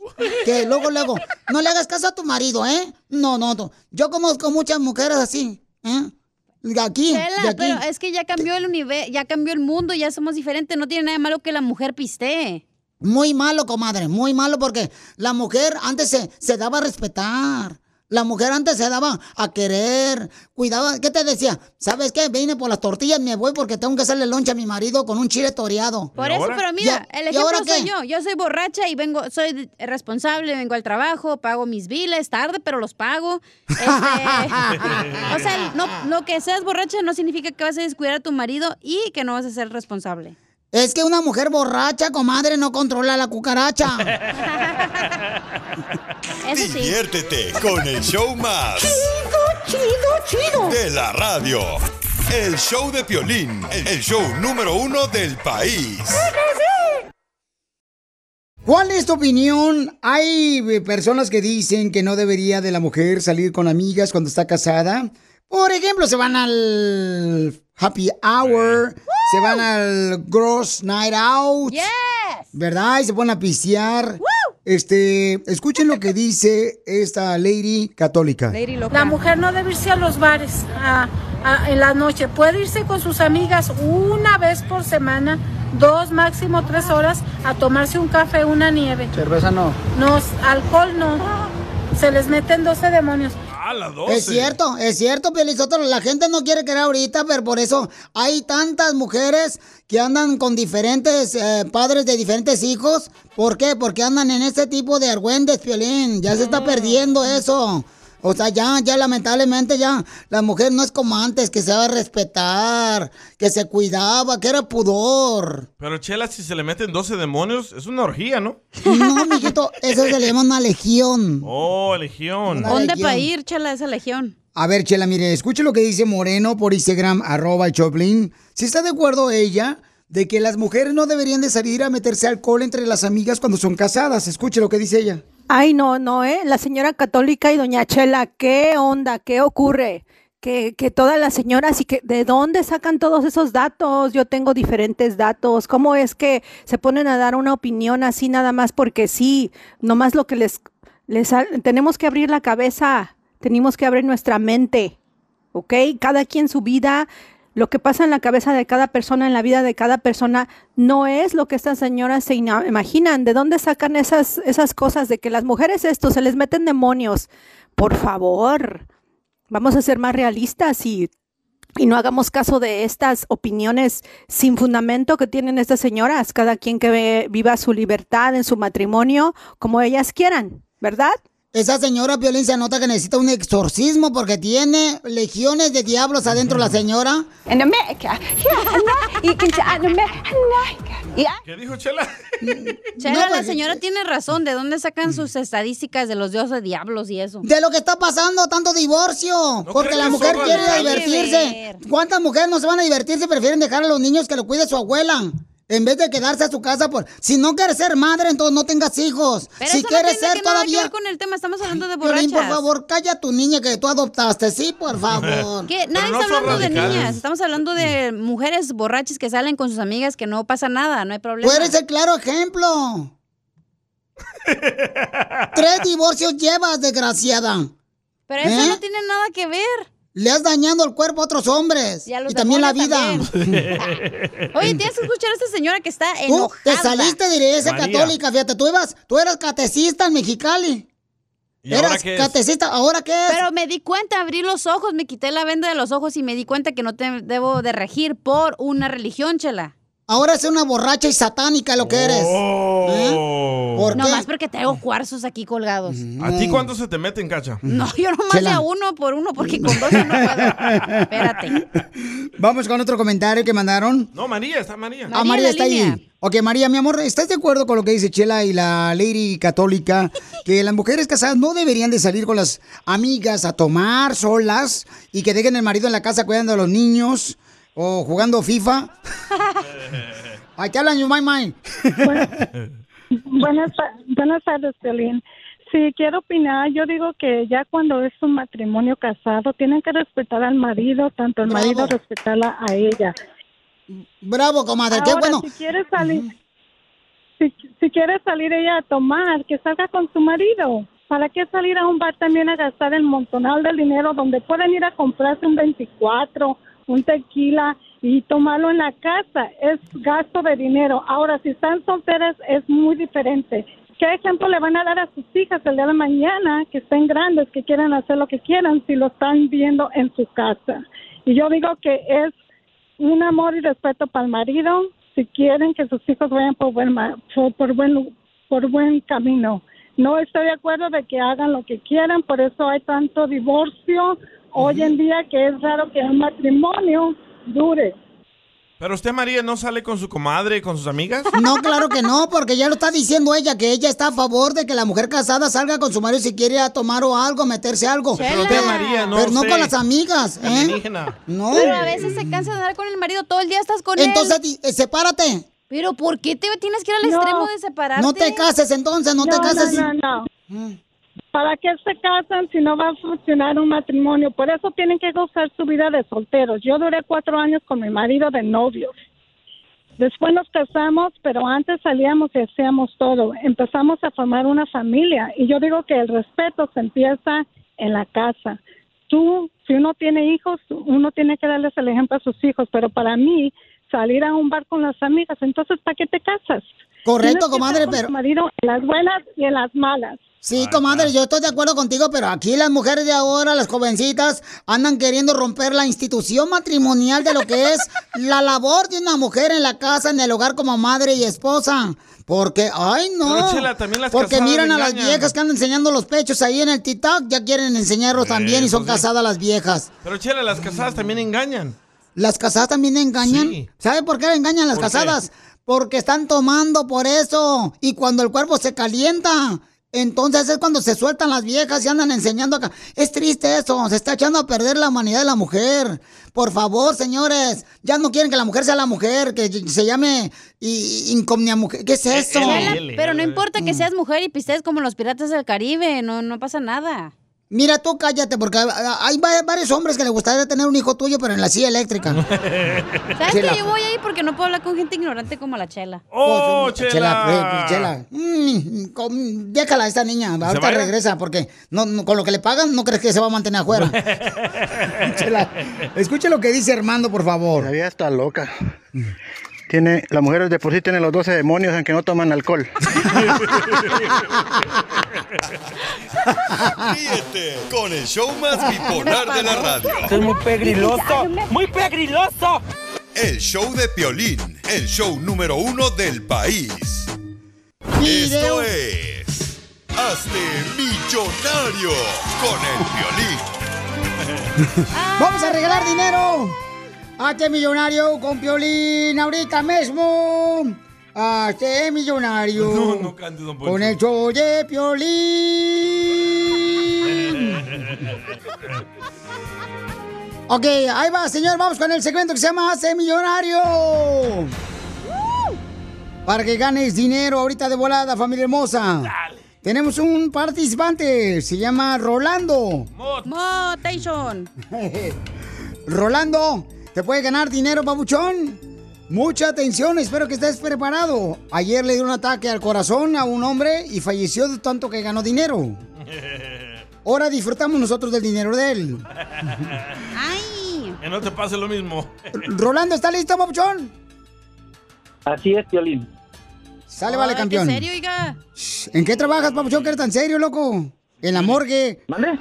que luego, luego, no le hagas caso a tu marido, ¿eh? No, no, no. Yo conozco muchas mujeres así, ¿eh? De aquí, de Chela, aquí. pero es que ya cambió el universo, ya cambió el mundo, ya somos diferentes. No tiene nada de malo que la mujer pistee. Muy malo, comadre, muy malo porque la mujer antes se, se daba a respetar. La mujer antes se daba a querer, cuidaba, ¿qué te decía? ¿Sabes qué? Vine por las tortillas, me voy porque tengo que hacerle loncha a mi marido con un chile toreado. Por eso, pero mira, ¿Y a- el ejemplo ahora soy qué? yo. Yo soy borracha y vengo, soy responsable, vengo al trabajo, pago mis biles, tarde, pero los pago. Este, o sea, no, lo que seas borracha no significa que vas a descuidar a tu marido y que no vas a ser responsable. Es que una mujer borracha, comadre, no controla la cucaracha. Eso sí. Diviértete con el show más. Chido, chido, De la radio. El show de Piolín. El show número uno del país. ¿Cuál es tu opinión? Hay eh, personas que dicen que no debería de la mujer salir con amigas cuando está casada. Por ejemplo, se van al happy hour, se van al gross night out. ¿Verdad? Y se ponen a pistear. Este, escuchen lo que dice esta lady católica. La mujer no debe irse a los bares a- a- en la noche. Puede irse con sus amigas una vez por semana, dos, máximo tres horas, a tomarse un café, una nieve. Cerveza no. No, alcohol no. Se les meten 12 demonios. A las Es cierto, es cierto, Pielizotelo. La gente no quiere querer ahorita, pero por eso hay tantas mujeres que andan con diferentes eh, padres de diferentes hijos. ¿Por qué? Porque andan en este tipo de argüendes, Piolín. Ya se está perdiendo eso. O sea, ya, ya lamentablemente ya la mujer no es como antes, que se va a respetar, que se cuidaba, que era pudor. Pero Chela, si se le meten 12 demonios, es una orgía, ¿no? No, mijito, eso se le llama una legión. Oh, legión. Una ¿Dónde legión. para ir, Chela, esa legión? A ver, Chela, mire, escuche lo que dice Moreno por Instagram, arroba el Choplin. Si está de acuerdo ella de que las mujeres no deberían de salir a meterse alcohol entre las amigas cuando son casadas. Escuche lo que dice ella. Ay, no, no, ¿eh? La señora católica y doña Chela, ¿qué onda? ¿Qué ocurre? Que, que todas las señoras y que de dónde sacan todos esos datos. Yo tengo diferentes datos. ¿Cómo es que se ponen a dar una opinión así nada más porque sí? Nomás lo que les, les tenemos que abrir la cabeza, tenemos que abrir nuestra mente, ¿ok? Cada quien su vida, lo que pasa en la cabeza de cada persona, en la vida de cada persona, no es lo que estas señoras se ina- imaginan. ¿De dónde sacan esas, esas cosas de que las mujeres esto se les meten demonios? Por favor, vamos a ser más realistas y, y no hagamos caso de estas opiniones sin fundamento que tienen estas señoras. Cada quien que ve- viva su libertad en su matrimonio como ellas quieran, ¿verdad? Esa señora Violín se nota que necesita un exorcismo porque tiene legiones de diablos adentro la señora. Say in America, yeah. ¿Qué dijo Chela? Chela, No, la pues, señora tiene razón. ¿De dónde sacan sus estadísticas de los dioses diablos y eso? De lo que está pasando, tanto divorcio. porque la mujer quiere divertirse. ¿Cuántas mujeres no se van a divertirse? Prefieren dejar a los niños que lo cuide su abuela. En vez de quedarse a su casa por... Si no quieres ser madre, entonces no tengas hijos. Pero si eso quieres no tiene ser que nada que todavía... ver con el tema. Estamos hablando de borrachas. Violín, por favor, calla a tu niña que tú adoptaste. Sí, por favor. ¿Qué? Nadie no está hablando de niñas. Estamos hablando de mujeres borrachas que salen con sus amigas que no pasa nada, no hay problema. Tú eres el claro ejemplo. Tres divorcios llevas, desgraciada. Pero eso ¿Eh? no tiene nada que ver. Le has dañado el cuerpo a otros hombres. Y a los Y también la vida. Oye, tienes que escuchar a esta señora que está Tú enojada. te saliste de iglesia María. católica, fíjate, tú ibas, tú eras catecista en Mexicali. ¿Y ahora eras es? catecista, ¿ahora qué es? Pero me di cuenta, abrí los ojos, me quité la venda de los ojos y me di cuenta que no te debo de regir por una religión, chela. Ahora es una borracha y satánica lo que eres. ¿Eh? ¿Por No qué? más porque traigo cuarzos aquí colgados. ¿A ti cuánto se te meten, Cacha? No, yo nomás Chela. de a uno por uno porque con dos no puedo. Espérate. Vamos con otro comentario que mandaron. No, María, está María. ah, María está ahí. Ok, María, mi amor, ¿estás de acuerdo con lo que dice Chela y la lady católica? Que las mujeres casadas no deberían de salir con las amigas a tomar solas y que dejen el marido en la casa cuidando a los niños o jugando FIFA. Ay, te hablan, you my mind. Buenas, buenas tardes, Piolín. Sí, quiero opinar. Yo digo que ya cuando es un matrimonio casado, tienen que respetar al marido, tanto el marido respetarla a ella. Bravo, comadre, qué Ahora, bueno. Si quiere salir, si, si quiere salir ella a tomar, que salga con su marido. ¿Para qué salir a un bar también a gastar el montonal del dinero donde pueden ir a comprarse un 24, un tequila y tomarlo en la casa? Es gasto de dinero. Ahora, si están solteras es muy diferente. ¿Qué ejemplo le van a dar a sus hijas el día de mañana que estén grandes, que quieran hacer lo que quieran si lo están viendo en su casa? Y yo digo que es un amor y respeto para el marido si quieren que sus hijos vayan por buen por, por buen por buen camino. No estoy de acuerdo de que hagan lo que quieran, por eso hay tanto divorcio hoy en día que es raro que un matrimonio dure. ¿Pero usted, María, no sale con su comadre, con sus amigas? No, claro que no, porque ya lo está diciendo ella, que ella está a favor de que la mujer casada salga con su marido si quiere a tomar o algo, meterse algo. Pero usted, María, no Pero no con las amigas, ¿eh? Alienígena. No. Pero a veces se cansa de andar con el marido, todo el día estás con Entonces, él. di- eh, sepárate. Pero ¿por qué te tienes que ir al No. extremo de separarte? No te cases entonces, no, te cases. No, no, no. ¿Para qué se casan si no va a funcionar un matrimonio? Por eso tienen que gozar su vida de solteros. Yo duré cuatro años con mi marido de novios. Después nos casamos, pero antes salíamos y hacíamos todo. Empezamos a formar una familia y yo digo que el respeto se empieza en la casa. Tú, si uno tiene hijos, uno tiene que darles el ejemplo a sus hijos, pero para mí salir a un bar con las amigas, entonces ¿para qué te casas? Correcto, comadre, pero- marido en las buenas y en las malas. Sí, comadre, yo estoy de acuerdo contigo, pero aquí las mujeres de ahora, las jovencitas, andan queriendo romper la institución matrimonial de lo que es la labor de una mujer en la casa, en el hogar como madre y esposa. Porque, ay, no. Pero, Chela, también las Porque casadas miran a las viejas que andan enseñando los pechos ahí en el TikTok, ya quieren enseñarlos también y son pues sí. casadas las viejas. Pero, Chela, las casadas también engañan. ¿Las casadas también engañan? Sí. ¿Sabe por qué engañan las ¿Por qué? Porque están tomando por eso. Y cuando el cuerpo se calienta, entonces es cuando se sueltan las viejas y andan enseñando acá. Es triste eso, se está echando a perder la humanidad de la mujer. Por favor, señores, ya no quieren que la mujer sea la mujer, que se llame i- incomnia mujer. ¿Qué es eso? Chela, pero no importa que seas mujer y pistees como los piratas del Caribe, no, no pasa nada. Mira, tú cállate, porque hay va- varios hombres que les gustaría tener un hijo tuyo, pero en la silla eléctrica. ¿Sabes Chela. que yo voy ahí porque no puedo hablar con gente ignorante como la Chela? ¡Oh, Chela! Chela! eh, Chela. Mm, déjala a esta niña, ahorita vaya? regresa, porque no, no- con lo que le pagan, no crees que se va a mantener afuera. Chela, escuche lo que dice Armando, por favor. La vida está loca. Tiene, las mujeres de por sí tienen los 12 demonios en que no toman alcohol. Ríete con el show más bipolar de la radio. Esto es muy pegriloso, muy pegriloso. El show de Piolín, el show número uno del país. Esto es... Hazte millonario con el Piolín. Vamos a regalar dinero. Hazte millonario con Piolín ahorita mismo. Hazte millonario. No, no cantes, don. Con el show de Piolín. Ok, ahí va, señor. Vamos con el segmento que se llama Hace Millonario. Para que ganes dinero ahorita de volada, familia hermosa. Tenemos un participante. Se llama Rolando. Motation. Rolando, ¿te puede ganar dinero, papuchón? Mucha atención, espero que estés preparado. Ayer le dio un ataque al corazón a un hombre y falleció de tanto que ganó dinero. Ahora disfrutamos nosotros del dinero de él. ¡Ay! Que no te pase lo mismo. Rolando, ¿está listo, papuchón? Así es, Piolín. Sale, vale, campeón. ¿qué serio, oiga? ¿En qué trabajas, papuchón, que eres tan serio, loco? ¿En la morgue? ¿Mande?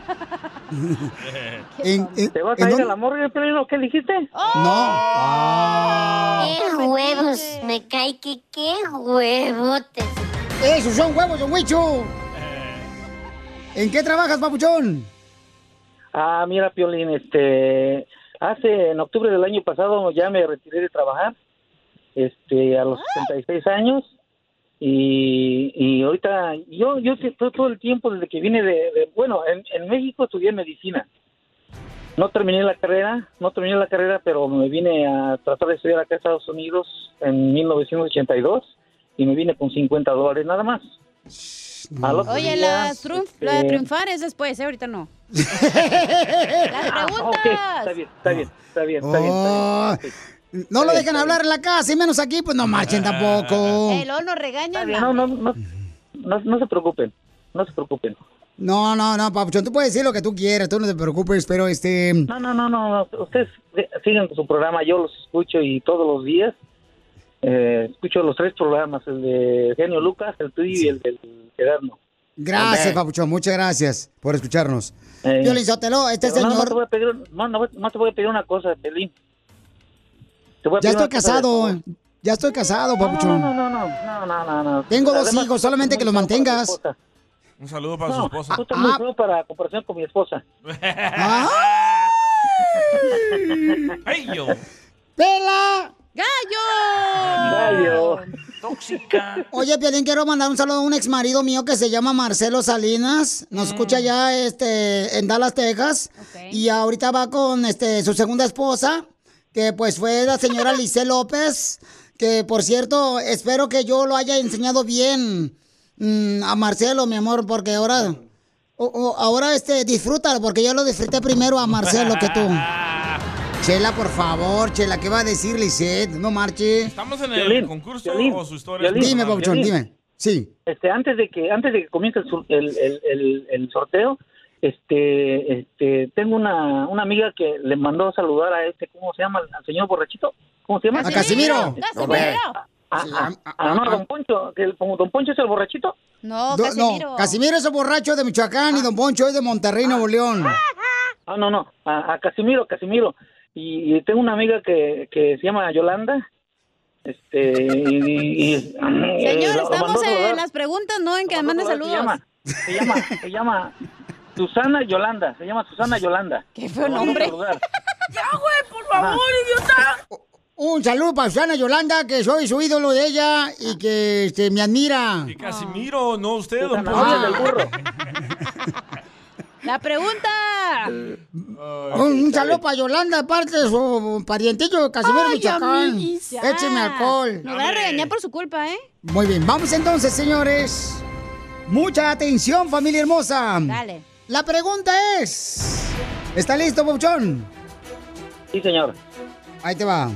En- en- ¿Te vas ¿en a ir dónde? a la morgue, Piolín, o qué dijiste? No. ¡Qué huevos! Me cae que qué huevotes. Esos son huevos, don Huicho. ¿En qué trabajas, papuchón? Ah, mira, Piolín, este, hace, en octubre del año pasado ya me retiré de trabajar, este, a los 66 años, y, y ahorita, yo, yo todo, todo el tiempo desde que vine de, de- bueno, en, en México estudié medicina. No terminé la carrera, no terminé la carrera, pero me vine a tratar de estudiar acá en Estados Unidos en 1982 y me vine con 50 dólares nada más. Oye, día, la, triunf- la de este, triunfar es después, ¿eh? Ahorita no. Ah, está bien, está bien, está bien, está bien. Está bien. No lo dejan hablar en la casa, y menos aquí, pues no marchen tampoco. El no regaña. Está bien, no, no, no, no, no se preocupen, no se preocupen. No, no, no, papuchón, tú puedes decir lo que tú quieras, tú no te preocupes, pero este... No, no, no, no, no, ustedes sigan con su programa, yo los escucho y todos los días eh, escucho los tres programas, el de Genio Lucas, el tuyo y el del Gerardo. Gracias, papuchón, muchas gracias por escucharnos. Eh, Piolín Sotelo, este pero no, no te señor... voy a pedir, no, no, no te voy a pedir una cosa, Pelín. Te voy a Ya estoy de casado, ya estoy casado, papuchón. no, no, no, no, no, no, no. Tengo dos hijos, solamente que los mantengas. Un saludo para su No, esposa. tú muy feo para comparación con mi esposa. ¡Ay, yo! ¡Pela! ¡Gallo! Gallo. Tóxica. Oye, Piolín, quiero mandar un saludo a un ex marido mío que se llama Marcelo Salinas. Nos escucha ya este, en Dallas, Texas. Y ahorita va con este, su segunda esposa, que pues fue la señora Lice López. Que por cierto, espero que yo lo haya enseñado bien mm, a Marcelo, mi amor, porque ahora. o- o- ahora este, disfrútalo, porque yo lo disfruté primero a Marcelo que tú. Chela, por favor, Chela, ¿qué va a decir Lisette? No marche. ¿Estamos en el Violín, concurso Violín, o su historia? Violín. Dime, Pabuchón, dime. Sí. Este, antes de que antes de que comience el, el, el, el sorteo, este, este, tengo una, una amiga que le mandó a saludar a este, ¿cómo se llama? Al señor borrachito. ¿Cómo se llama? A Casimiro. Casimiro. Ah, ah, ah, no, don Poncho, que el, don Poncho es el borrachito. No, Do- Casimiro. No, Casimiro es el borracho de Michoacán y Don Poncho es de Monterrey, Nuevo León. Ah, no, no, a, a Casimiro, Casimiro. Y, y tengo una amiga que, que se llama Yolanda. Este, y, y- y- Señor, lo estamos a en las preguntas, no en que mande a saludos. Se llama, se llama, se llama Susana Yolanda, se llama Susana Yolanda. Qué feo nombre. ¡Ya, güey, por favor, idiota! Un saludo para Susana Yolanda, que soy su ídolo de ella y que este, me admira. Y Casimiro, no usted, don burro. La pregunta. Un, un saludo para Yolanda, aparte de su parientillo Casimiro Michoacán. Écheme alcohol. Nos van a regañar por su culpa, ¿eh? Muy bien, vamos entonces, señores. Mucha atención, familia hermosa. Dale. La pregunta es... ¿Está listo, Pauchón? Sí, señor. Ahí te va.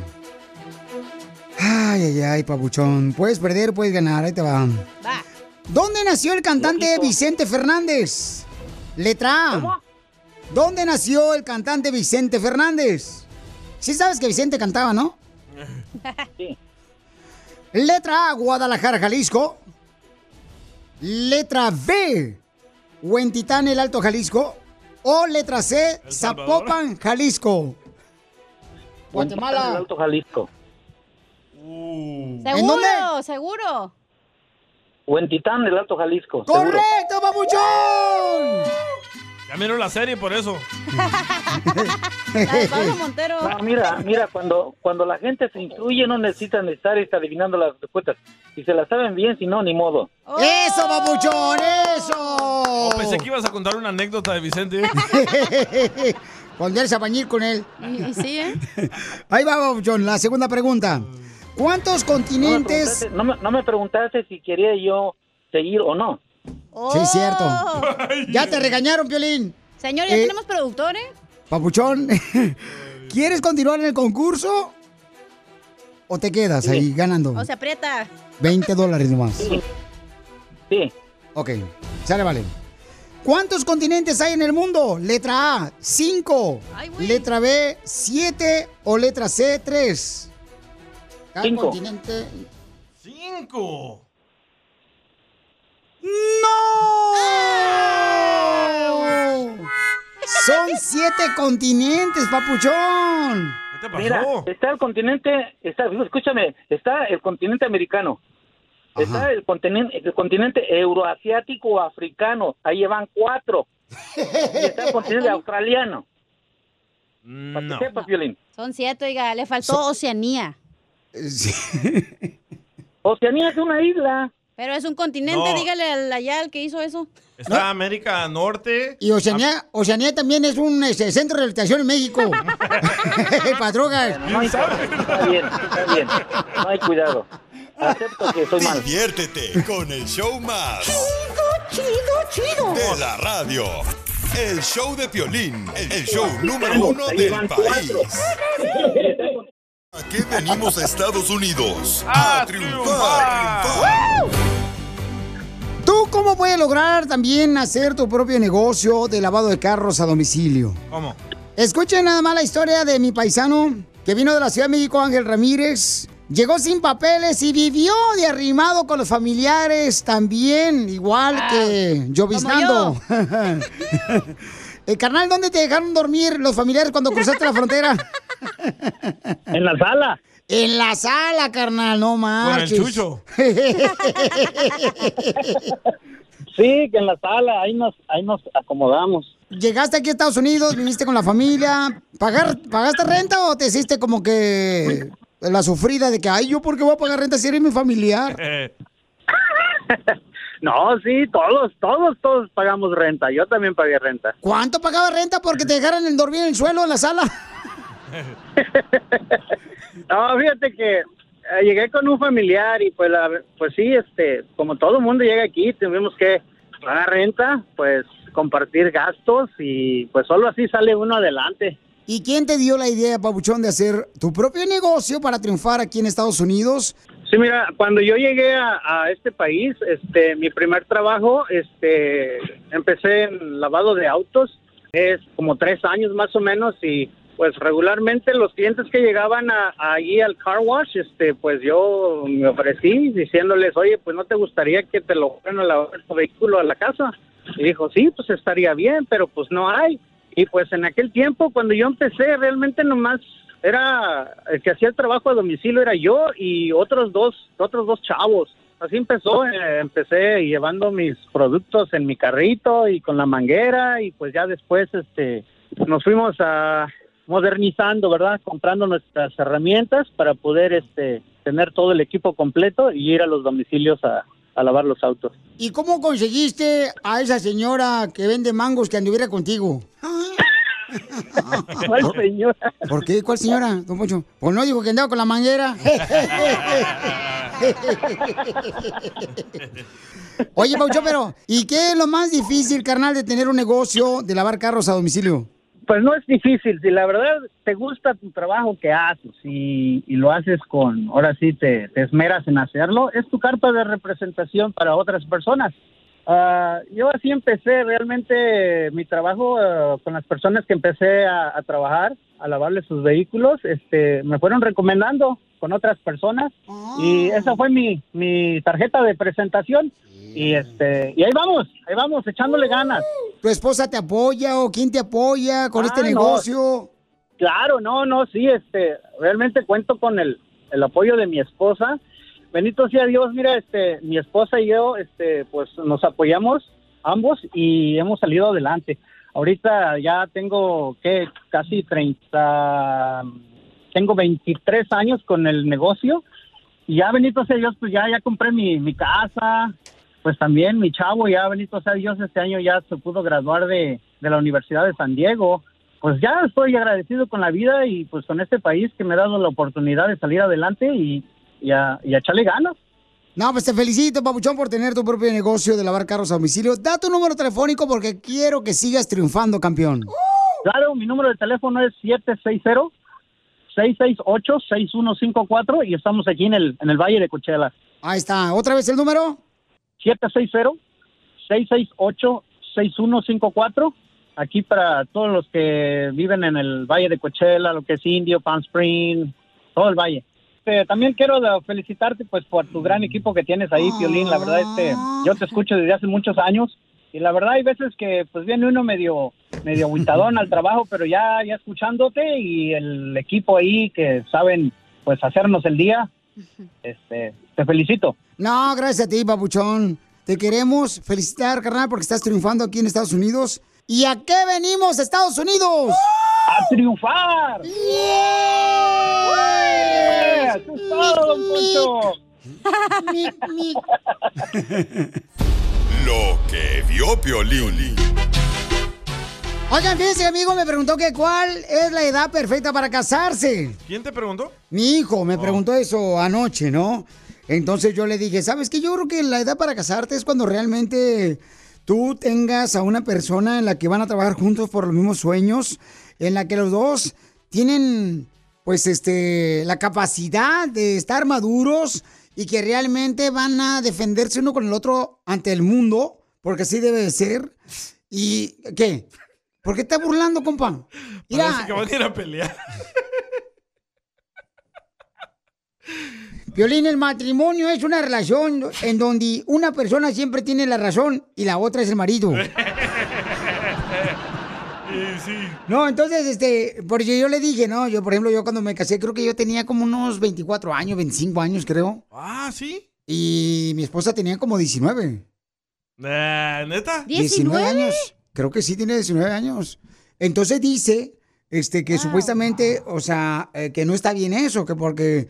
Ay, ay, ay, papuchón. Puedes perder, puedes ganar. Ahí te va. Va. ¿Dónde nació el cantante. Vicente Fernández? Letra A. ¿Dónde nació el cantante Vicente Fernández? Sí sabes que Vicente cantaba, ¿no? Sí. Letra A, Guadalajara, Jalisco. Letra B, Huentitán, el Alto Jalisco. O letra C, El. Zapopan, Jalisco. Guatemala. Alto Jalisco. Uh. ¿En dónde? Seguro, seguro. Huentitán del Alto Jalisco. seguro. ¡Correcto, papuchón! Ya miro la serie por eso. Pablo Montero. No, mira, mira, cuando, cuando la gente se instruye no necesitan estar este, adivinando las respuestas. Si se las saben bien, si no, ni modo. ¡Eso, papuchón! ¡Eso! Oh, pensé que ibas a contar una anécdota de Vicente. Pondrse a bañir con él. Y, sí, ¿eh? Ahí va, papuchón, la segunda pregunta. ¿Cuántos No me, continentes... preguntaste, no, me, no me preguntaste si quería yo seguir o no. Sí, es cierto. Oh. Ya te regañaron, Piolín. Señor, ¿ya Eh, tenemos productor, eh? Papuchón, ¿quieres continuar en el concurso? ¿O te quedas ahí ganando? O se aprieta. 20 dólares nomás. Sí. Ok, sale, vale. ¿Cuántos continentes hay en el mundo? Letra A, 5. Ay, güey. Letra B, 7. O letra C, 3. Cada Cinco. continente. ¡Cinco! ¡No! Son siete continentes, papuchón. ¿Qué te Mira, está el continente, está, escúchame, está el continente americano, está el continente, el continente euroasiático o africano, ahí llevan cuatro, y está el continente australiano. Para No. que sepas, Violín. Son siete, oiga, le faltó Oceanía. Oceanía es una isla. Pero es un continente, No. dígale al allá al que hizo eso. Está América Norte. Y Oceanía, Oceanía también es un este, centro de rehabilitación en México. Para drogas. No hay- está bien, está bien, no hay cuidado. Acepto que soy malo. Diviértete con el show más. Chido, chido, De la radio. El show de Piolín. El show número uno del país. ¿A qué venimos a Estados Unidos? A triunfar. ¿Tú cómo puedes lograr también hacer tu propio negocio de lavado de carros a domicilio? ¿Cómo? Escuchen nada más la historia de mi paisano que vino de la Ciudad de México, Ángel Ramírez. Llegó sin papeles y vivió de arrimado con los familiares también, igual que lloviznando. Eh, carnal, ¿dónde te dejaron dormir los familiares cuando cruzaste la frontera? En la sala. En la sala, carnal, no el marches. chucho. Sí, que en la sala, ahí nos, ahí nos acomodamos. Llegaste aquí a Estados Unidos, viniste con la familia. ¿Pagar, ¿Pagaste renta o te hiciste como que la sufrida de que, ay, yo por qué voy a pagar renta si eres mi familiar? No, sí, todos, todos, todos pagamos renta. Yo también pagué renta. ¿Cuánto pagaba renta porque te dejaran el dormir en el suelo en la sala? No, fíjate que eh, llegué con un familiar y pues, la, pues sí, este, como todo mundo llega aquí, tuvimos que pagar renta, pues compartir gastos y pues solo así sale uno adelante. ¿Y quién te dio la idea, Pabuchón, de hacer tu propio negocio para triunfar aquí en Estados Unidos? Sí, mira, cuando yo llegué a, este país, este, mi primer trabajo, este, empecé en lavado de autos, es como tres años más o menos y pues regularmente los clientes que llegaban a, allí al car wash, este, pues yo me ofrecí diciéndoles, oye, pues no te gustaría que te lo fueran a vehículo a la casa. Y dijo, sí, pues estaría bien, pero pues no hay. Y pues en aquel tiempo, cuando yo empecé, realmente nomás era el que hacía el trabajo a domicilio era yo y otros dos, otros dos chavos. Así empezó, eh, empecé llevando mis productos en mi carrito y con la manguera y pues ya después este nos fuimos a modernizando, ¿verdad? Comprando nuestras herramientas para poder este tener todo el equipo completo y ir a los domicilios a, a lavar los autos. ¿Y cómo conseguiste a esa señora que vende mangos que anduviera contigo? ¿Cuál señora? ¿Por qué? ¿Cuál señora, don Poncho? Pues no digo que andaba con la manguera. Oye, Paucho, pero ¿y qué es lo más difícil, carnal, de tener un negocio de lavar carros a domicilio? Pues no es difícil, si la verdad te gusta tu trabajo que haces y, y lo haces con, ahora sí te, te esmeras en hacerlo, es tu carta de representación para otras personas. Ah, yo así empecé realmente mi trabajo ah, con las personas que empecé a, a trabajar, a lavarles sus vehículos, este, me fueron recomendando con otras personas y esa fue mi, mi tarjeta de presentación y este y ahí vamos, ahí vamos echándole ganas. ¿Tu esposa te apoya o quién te apoya con este Ah, no. negocio? Claro, no, no, sí, este, realmente cuento con el, el apoyo de mi esposa. Bendito sea Dios, mira, este, mi esposa y yo, este, pues nos apoyamos ambos y hemos salido adelante. Ahorita ya tengo, ¿qué? Casi 30, tengo 23 años con el negocio y ya, bendito sea Dios, pues ya, ya compré mi, mi casa, pues también mi chavo, ya, bendito sea Dios, este año ya se pudo graduar de, de la Universidad de San Diego pues ya estoy agradecido con la vida y pues con este país que me ha dado la oportunidad de salir adelante y, y, a, y a echarle ganas. No, pues te felicito, Papuchón, por tener tu propio negocio de lavar carros a domicilio. Da tu número telefónico porque quiero que sigas triunfando, campeón. Claro, mi número de teléfono es 760-668-6154 y estamos aquí en el, en el Valle de Coachella. Ahí está. ¿Otra vez el número? 760-668-6154. Aquí para todos los que viven en el Valle de Coachella, lo que es Indio, Palm Spring, todo el valle. Este, también quiero felicitarte pues por tu gran equipo que tienes ahí, Piolín. La verdad, este, yo te escucho desde hace muchos años y la verdad hay veces que pues viene uno medio medio aguitadón al trabajo, pero ya ya escuchándote y el equipo ahí que saben pues hacernos el día, este, te felicito. No, gracias a ti, papuchón. Te queremos felicitar, carnal, porque estás triunfando aquí en Estados Unidos. ¿Y a qué venimos, Estados Unidos? ¡A triunfar! ¡Yeah! ¡Eso es todo, don Poncho! Lo que vio Piolín. Oigan, fíjense, amigo me preguntó que cuál es la edad perfecta para casarse. ¿Quién te preguntó? Mi hijo me preguntó eso anoche, ¿no? Entonces yo le dije, ¿sabes qué? Yo creo que la edad para casarte es cuando realmente tú tengas a una persona en la que van a trabajar juntos por los mismos sueños, en la que los dos tienen, pues, este, la capacidad de estar maduros y que realmente van a defenderse uno con el otro ante el mundo, porque así debe de ser. ¿Y qué? ¿Por qué estás burlando, compa? Mira, Parece que van a ir a pelear. Violín, el matrimonio es una relación en donde una persona siempre tiene la razón y la otra es el marido. No, entonces, este, porque yo le dije, ¿no? Yo, por ejemplo, yo cuando me casé, creo que yo tenía como unos 24 años, 25 años, creo. Ah, ¿sí? Y mi esposa tenía como 19. Eh, ¿Neta? 19 años. Creo que sí tiene 19 años. Entonces dice, este, que supuestamente, o sea, eh, que no está bien eso, que porque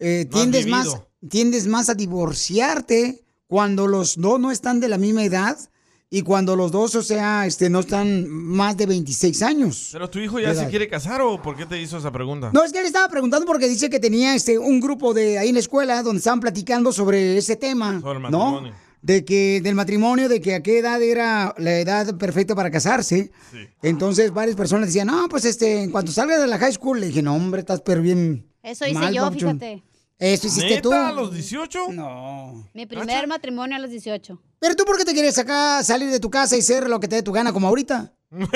eh, No tiendes más, tiendes más a divorciarte cuando los dos no están de la misma edad y cuando los dos, o sea, este, no están más de 26 años. ¿Pero tu hijo ya se quiere casar o por qué te hizo esa pregunta? No, es que él estaba preguntando porque dice que tenía este un grupo de ahí en la escuela donde estaban platicando sobre ese tema, Sobre el ¿no? matrimonio. De que del matrimonio, de que a qué edad era la edad perfecta para casarse. Entonces varias personas decían, no, pues este, en cuanto salgas de la high school, le dije, no, hombre, estás pero bien. Eso hice mal, yo, papuchón". fíjate. Eso hiciste tú. ¿Neta, a los 18? No. Mi primer matrimonio a los 18. Pero tú, ¿por qué te quieres acá salir de tu casa y ser lo que te dé tu gana como ahorita? Brujo,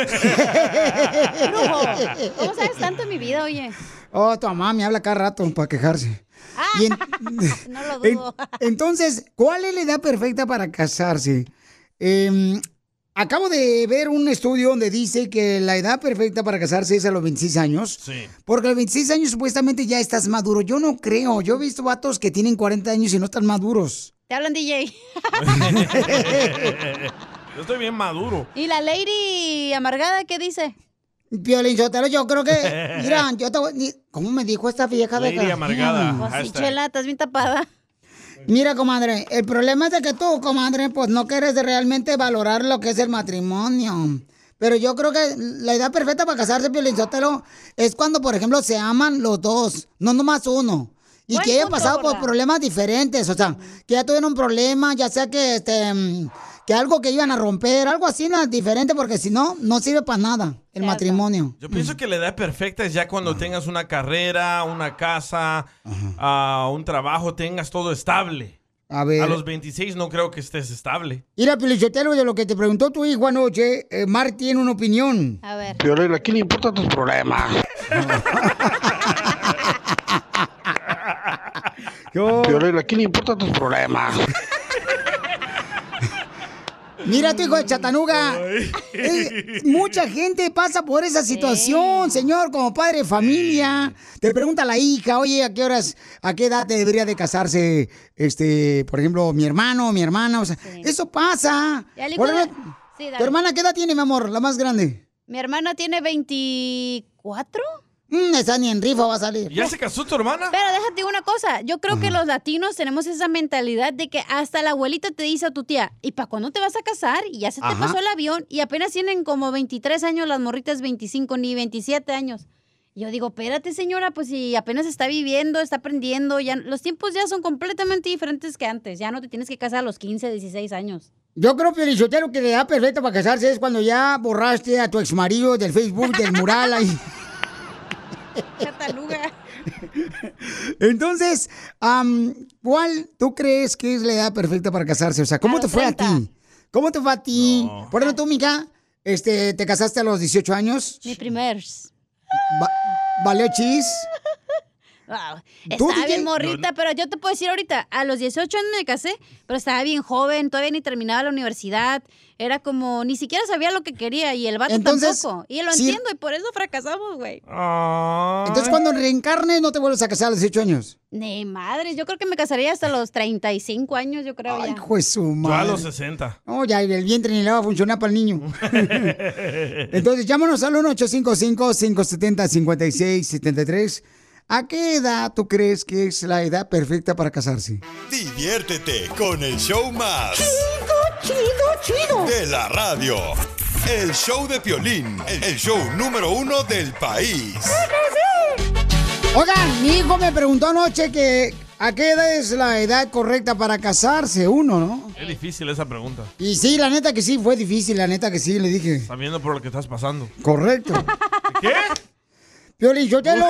¿cómo sabes tanto de mi vida, oye? Oh, tu mamá me habla cada rato para quejarse. En- No lo en- dudo. entonces, ¿cuál es la edad perfecta para casarse? Eh, acabo de ver un estudio donde dice que la edad perfecta para casarse es a los 26 años. Sí. Porque a los 26 años supuestamente ya estás maduro. Yo no creo. Yo he visto vatos que tienen 40 años y no están maduros. Te hablan DJ. Yo estoy bien maduro. ¿Y la lady amargada qué dice? Piolín Sotelo, yo creo que... Mira, yo te voy... ¿Cómo me dijo esta vieja de Lady amargada. Hashtag. chela, estás bien tapada. Mira, comadre, el problema es de que tú, comadre, pues no quieres realmente valorar lo que es el matrimonio. Pero yo creo que la edad perfecta para casarse, Piolinzotelo, es cuando, por ejemplo, se aman los dos, no nomás uno. Y Buen que punto, pasado por problemas diferentes, o sea, que ya tuvieron un problema, ya sea que este que algo que iban a romper, algo así ¿no? diferente, porque si no, no sirve para nada el matrimonio. Yo pienso que la edad perfecta es ya cuando tengas una carrera, una casa, ah, un trabajo, tengas todo estable. A ver. A los 26 no creo que estés estable. Mira, Pilichotelo, de lo que te preguntó tu hijo anoche, eh, Mar tiene una opinión. A ver. Piolín, ¿a quién le importan tus problemas? Piolín, ¿a quién le importan tus problemas? Mira tu hijo de Chatanuga. Eh, mucha gente pasa por esa situación, señor, como padre de familia. Te pregunta la hija, oye, ¿a qué horas, a qué edad debería de casarse, este, por ejemplo, mi hermano o mi hermana? O sea, eso pasa. Sí. ¿Tu hermana qué edad tiene, mi amor? La más grande. Mi hermana tiene 24. Mm, esa ni en rifa va a salir. ¿Ya se casó tu hermana? Pero déjate una cosa, yo creo que los latinos tenemos esa mentalidad de que hasta la abuelita te dice a tu tía, ¿y para cuándo te vas a casar? Y ya se te Ajá. pasó el avión y apenas tienen como 23 años las morritas, 25 ni 27 años. Y Yo digo, espérate señora, pues si apenas está viviendo, está aprendiendo, ya los tiempos ya son completamente diferentes que antes, ya no te tienes que casar a los 15, 16 años. Yo creo, Pielichotero, que la edad perfecta para casarse es cuando ya borraste a tu exmarido del Facebook, del mural ahí. Cataluga. Entonces, ¿cuál tú crees que es la edad perfecta para casarse? O sea, ¿cómo te fue a 30. ti? ¿Cómo te fue a ti? Por ejemplo, tú, Mica, este, ¿te casaste a los 18 años? Mi primer. Va- ¿Valió chis? Wow. ¿Tú, Estaba bien morrita, pero yo te puedo decir ahorita, a los 18 años me casé, pero estaba bien joven, todavía ni terminaba la universidad. Era como, ni siquiera sabía lo que quería y el vato Entonces, tampoco. Y lo sí. entiendo y por eso fracasamos, güey. Entonces, cuando reencarnes, no te vuelves a casar a los 18 años. Ni madre, yo creo que me casaría hasta los 35 años, yo creo ya. Hijo de su Yo a los 60. No, ya el vientre ni le va a funcionar para el niño. Entonces, llámanos al 1-855-570-5673. ¿A qué edad tú crees que es la edad perfecta para casarse? Diviértete con el show más. Chido, chido. De la radio. El show de Piolín. El show número uno del país. Oigan, mi hijo me preguntó anoche que a qué edad es la edad correcta para casarse uno, ¿no? Es difícil esa pregunta. Y sí, la neta que sí, fue difícil, la neta que sí, le dije. Sabiendo por lo que estás pasando. Correcto. ¿Qué? Piolín Sotelo,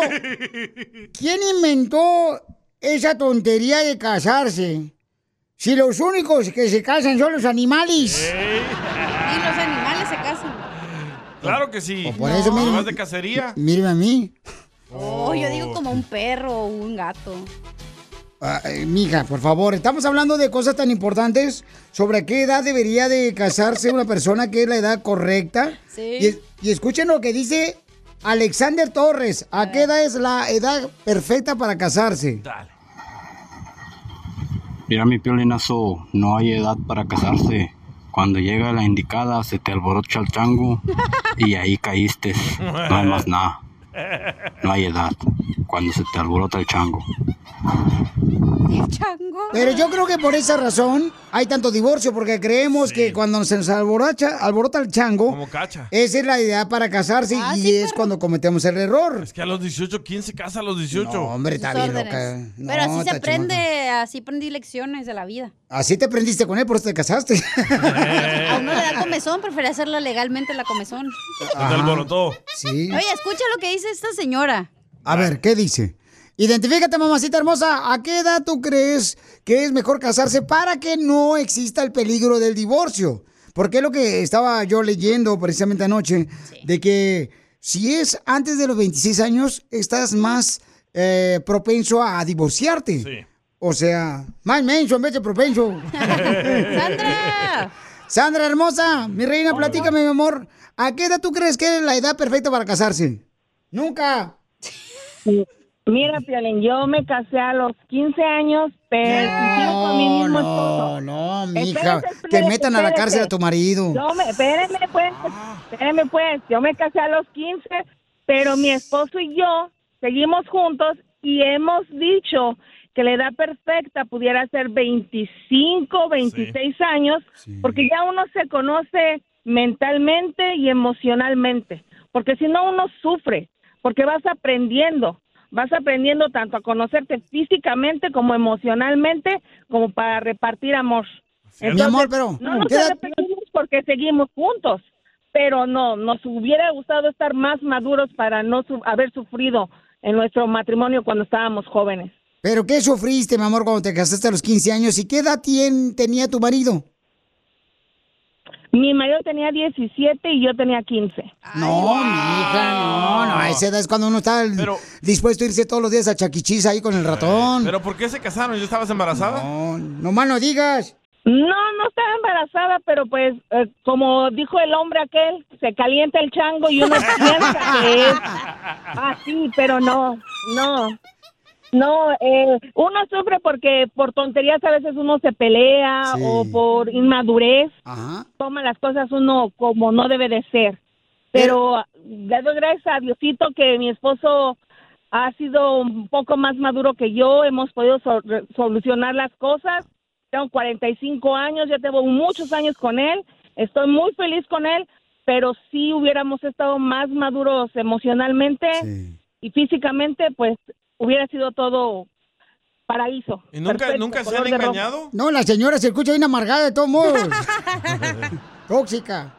¿quién inventó esa tontería de casarse? Si los únicos que se casan son los animales. Y los animales se casan. Claro que sí. por eso, ¿Te mira- vas de cacería? Mírame a mí. Oh, yo digo como un perro o un gato. Ay, mija, por favor, estamos hablando de cosas tan importantes sobre qué edad debería de casarse una persona, qué es la edad correcta. Sí. Y, y escuchen lo que dice Alexander Torres. ¿A qué edad es la edad perfecta para casarse? Mira mi piolinazo, no hay edad para casarse. Cuando llega la indicada se te alborocha el chango y ahí caíste. No hay más nada. No hay edad. Cuando se te alborota el chango. Pero yo creo que por esa razón hay tanto divorcio, porque creemos que cuando se nos alborocha, alborota el chango, Como cacha. esa es la idea para casarse y es cuando cometemos el error. Es que a los 18, ¿quién se casa a los 18? No, hombre, está bien loca. No, Pero así se aprende, así aprendí lecciones de la vida. Así te prendiste con él, por eso te casaste. A uno le da comezón, prefiere hacerla legalmente la comezón. Se te alborotó. Sí. Oye, escucha lo que dice esta señora. A ver, ¿qué dice? Identifícate, mamacita hermosa. ¿A qué edad tú crees que es mejor casarse para que no exista el peligro del divorcio? Porque es lo que estaba yo leyendo precisamente anoche, de que si es antes de los 26 años, estás más eh, propenso a divorciarte. O sea, más menso en vez de propenso. ¡Sandra! Sandra, hermosa, mi reina, platícame, mi amor. ¿A qué edad tú crees que es la edad perfecta para casarse? Nunca. Mira, Piolín, yo me casé a los 15 años, pero sigo con mi mismo No, esposo. no, mija. Espérate, Que espérate, metan a la cárcel a tu marido. Yo me, espérenme pues, espérenme pues, yo me casé a los 15, pero mi esposo y yo seguimos juntos y hemos dicho que la edad perfecta pudiera ser 25, 26 años, porque ya uno se conoce mentalmente y emocionalmente, porque si no uno sufre, porque vas aprendiendo, vas aprendiendo tanto a conocerte físicamente como emocionalmente, como para repartir amor. Mi amor, pero, no nos ¿qué edad- arrepentimos porque seguimos juntos, pero no, nos hubiera gustado estar más maduros para no su- haber sufrido en nuestro matrimonio cuando estábamos jóvenes. ¿Pero qué sufriste, mi amor, cuando te casaste a los 15 años? ¿Y qué edad tenía tu marido? Mi marido tenía 17 y yo tenía 15. No, mi hija, no, no. A esa edad es cuando uno está el- dispuesto a irse todos los días a Chaquichis ahí con el ratón. ¿Pero por qué se casaron? ¿Ya estabas embarazada? No, nomás no digas. No, no estaba embarazada, pero pues, eh, como dijo el hombre aquel, se calienta el chango y uno piensa que es así, pero no, no. No, eh, uno sufre porque por tonterías a veces uno se pelea o por inmadurez. Toma las cosas uno como no debe de ser. Pero le doy gracias a Diosito que mi esposo ha sido un poco más maduro que yo, hemos podido so- solucionar las cosas. Tengo 45 años, ya tengo muchos años con él, estoy muy feliz con él, pero si hubiéramos estado más maduros emocionalmente y físicamente, pues hubiera sido todo paraíso. ¿Y nunca, Perfecto, nunca se han engañado? No, la señora se escucha bien amargada de todos modos. Tóxica.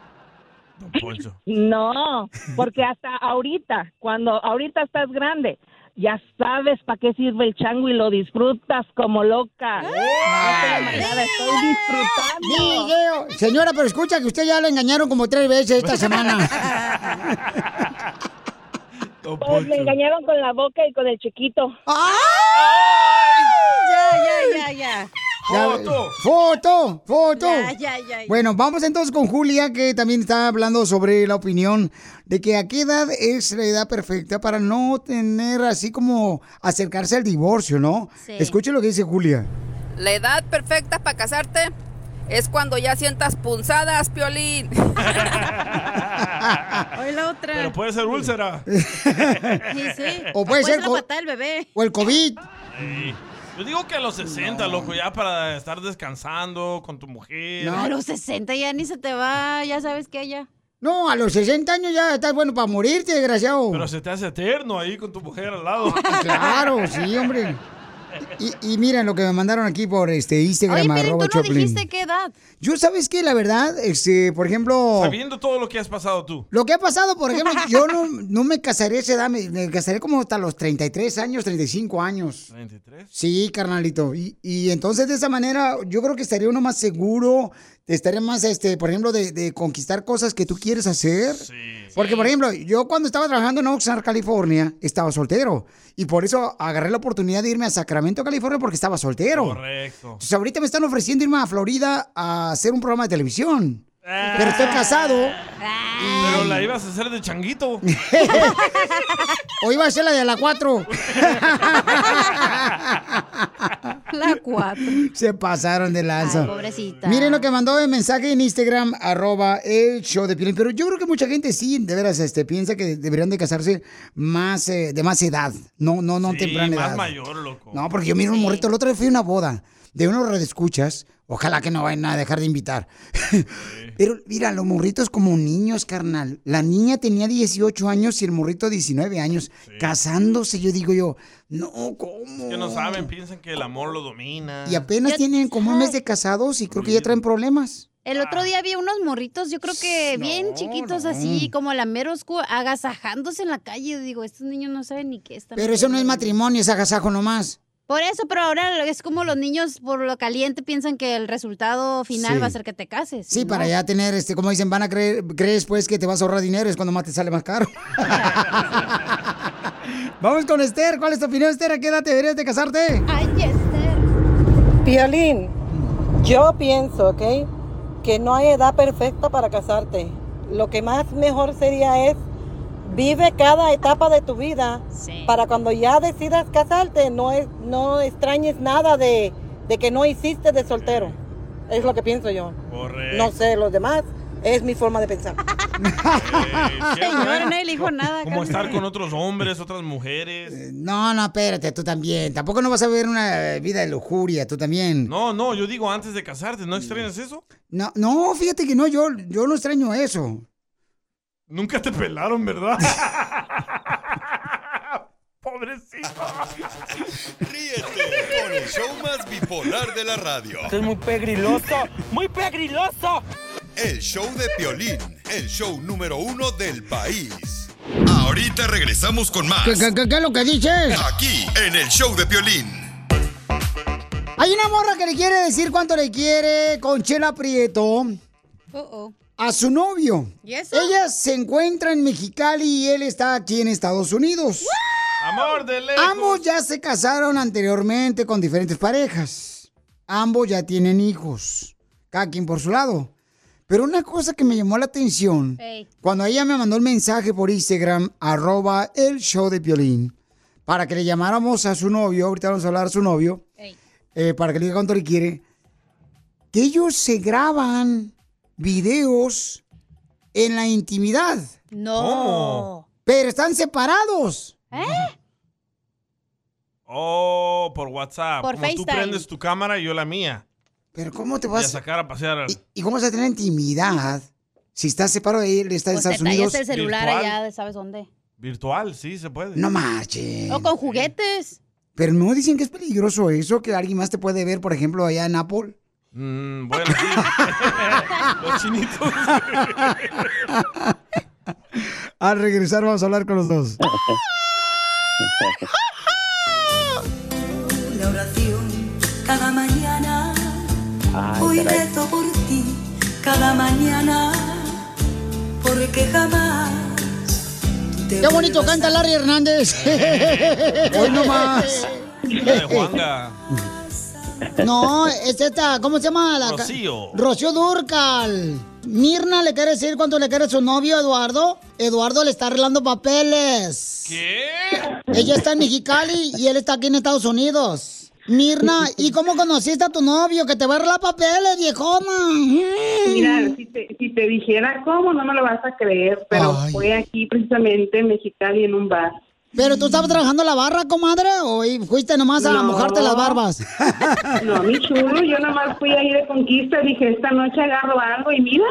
No, porque hasta ahorita, cuando ahorita estás grande, ya sabes para qué sirve el chango y lo disfrutas como loca. No estoy disfrutando. Señora, pero escucha que usted ya la engañaron como tres veces esta semana. Pues me engañaron con la boca y con el chiquito. Ya, ya, ya, ya. Ya, Foto, foto. Ya, ya, ya, ya. Bueno, vamos entonces con Julia, que también está hablando sobre la opinión de que a qué edad es la edad perfecta para no tener así como acercarse al divorcio, ¿no? Sí. Escuche lo que dice Julia. La edad perfecta para casarte es cuando ya sientas punzadas, Piolín. Hoy la otra. Pero puede ser úlcera. Sí, sí. O puede ser la co- patada del bebé. O el COVID. Yo digo que a los 60, loco, ya para estar descansando con tu mujer. A los 60 ya ni se te va, ya sabes que ya. No, a los 60 años ya estás bueno para morirte, desgraciado. Pero se te hace eterno ahí con tu mujer al lado. Claro, sí, hombre. Y, y miren lo que me mandaron aquí por este Instagram, Oye, arroba tú no Choplin. dijiste qué edad. Yo, ¿sabes qué? La verdad, este, por ejemplo... Sabiendo todo lo que has pasado tú. Lo que ha pasado, por ejemplo, yo no, no me casaré a esa edad, me, me casaré como hasta los 33 años, 35 años. ¿23? Sí, carnalito. Y, y entonces de esa manera yo creo que estaría uno más seguro, estaría más, este, por ejemplo, de, de conquistar cosas que tú quieres hacer. Porque, por ejemplo, yo cuando estaba trabajando en Oxnard, California, estaba soltero. Y por eso agarré la oportunidad de irme a Sacramento, California, porque estaba soltero. Correcto. Entonces ahorita me están ofreciendo irme a Florida a hacer un programa de televisión. Pero estoy casado. Pero la ibas a hacer de changuito. O iba a ser la de la 4. La 4. Se pasaron de lanza. Ay, pobrecita. Miren lo que mandó el mensaje en Instagram, arroba el show de Piolín. Pero yo creo que mucha gente sí, de veras, este, piensa que deberían de casarse más, eh, de más edad. No, no, no Sí, temprana más edad. mayor, loco. No, porque yo miro un morrito. El otro día fui a una boda de unos redescuchas. Ojalá que no vayan a dejar de invitar. Pero mira, los morritos como niños, carnal. La niña tenía 18 años y el morrito 19 años. Casándose, yo digo yo, no, ¿cómo? Que no saben, piensan que el amor lo domina. Y apenas tienen como un mes de casados y creo que ya traen problemas. El otro día vi unos morritos, yo creo que bien chiquitos así, como la meroscu, agasajándose en la calle. Yo Digo, estos niños no saben ni qué están. Pero eso no es matrimonio, es agasajo nomás. Por eso, pero ahora es como los niños por lo caliente piensan que el resultado final Sí. va a ser que te cases. Sí, ¿no? para ya tener, este, como dicen, van a creer, crees pues que te vas a ahorrar dinero, es cuando más te sale más caro. Vamos con Esther, ¿cuál es tu opinión, Esther? ¿A qué edad deberías de casarte? Ay, Esther. Piolín, yo pienso, ¿ok? Que no hay edad perfecta para casarte. Lo que más mejor sería es vive cada etapa de tu vida para cuando ya decidas casarte no es, no extrañes nada de, de que no hiciste de soltero. Es lo que pienso yo. Correcto. No sé los demás, es mi forma de pensar. Señor, no le dijo nada. Como estar con otros hombres, otras mujeres. No, no, espérate, tú también. Tampoco no vas a vivir una vida de lujuria, tú también. No, no, yo digo antes de casarte, ¿no extrañas eso? No, no, fíjate que no, yo, yo no extraño eso. Nunca te pelaron, ¿verdad? Pobrecito. Ríete con el show más bipolar de la radio. es muy pegriloso, muy pegriloso. El show de Piolín, el show número uno del país. Ahorita regresamos con más. ¿Qué, qué, qué- qué es lo que dices? Aquí, en el show de Piolín. Hay una morra que le quiere decir cuánto le quiere con Chela Prieto Uh-oh. A su novio. ¿Y eso? Ella se encuentra en Mexicali y él está aquí en Estados Unidos. Amor de lejos. Ambos ya se casaron anteriormente con diferentes parejas. Ambos ya tienen hijos. Cada quien por su lado. Pero una cosa que me llamó la atención, cuando ella me mandó el mensaje por Instagram, arroba el show de Piolín, para que le llamáramos a su novio, ahorita vamos a hablar a su novio, eh, para que le diga cuánto le quiere, que ellos se graban videos en la intimidad. No. Pero están separados. ¿Eh? Oh, por WhatsApp. Por Como tú FaceTime. prendes tu cámara y yo la mía. Pero ¿cómo te Y a vas sacar a pasear al... ¿Y cómo vas a tener intimidad si estás separado de él, está en Pues te Estados Unidos? el celular Virtual. allá de sabes dónde. Virtual, sí, se puede. No marche. O con juguetes. Pero no dicen que es peligroso eso, que alguien más te puede ver, por ejemplo, allá en Apple. Mm, bueno, sí. Los chinitos. Al regresar vamos a hablar con los dos. La oración cada mañana. Ay, Hoy caray. rezo por ti cada mañana. Porque jamás Qué bonito canta Larry Hernández. Hoy nomás. De Juanga. No, es esta, ¿cómo se llama? La Rocío. Rocío Durcal. Mirna le quiere decir cuánto le quiere a su novio Eduardo. Eduardo le está arreglando papeles. ¿Qué? Ella está en Mexicali y él está aquí en Estados Unidos. Mirna, ¿y cómo conociste a tu novio que te va a arreglar papeles, viejona? Mira, si te, si te dijera cómo, no me lo vas a creer, pero fue aquí precisamente en Mexicali en un bar. ¿Pero tú estabas trabajando en la barra, comadre? ¿O y fuiste nomás a No. mojarte las barbas? No, mi chulo, yo nomás fui ahí de conquista, dije, esta noche agarro algo y mira.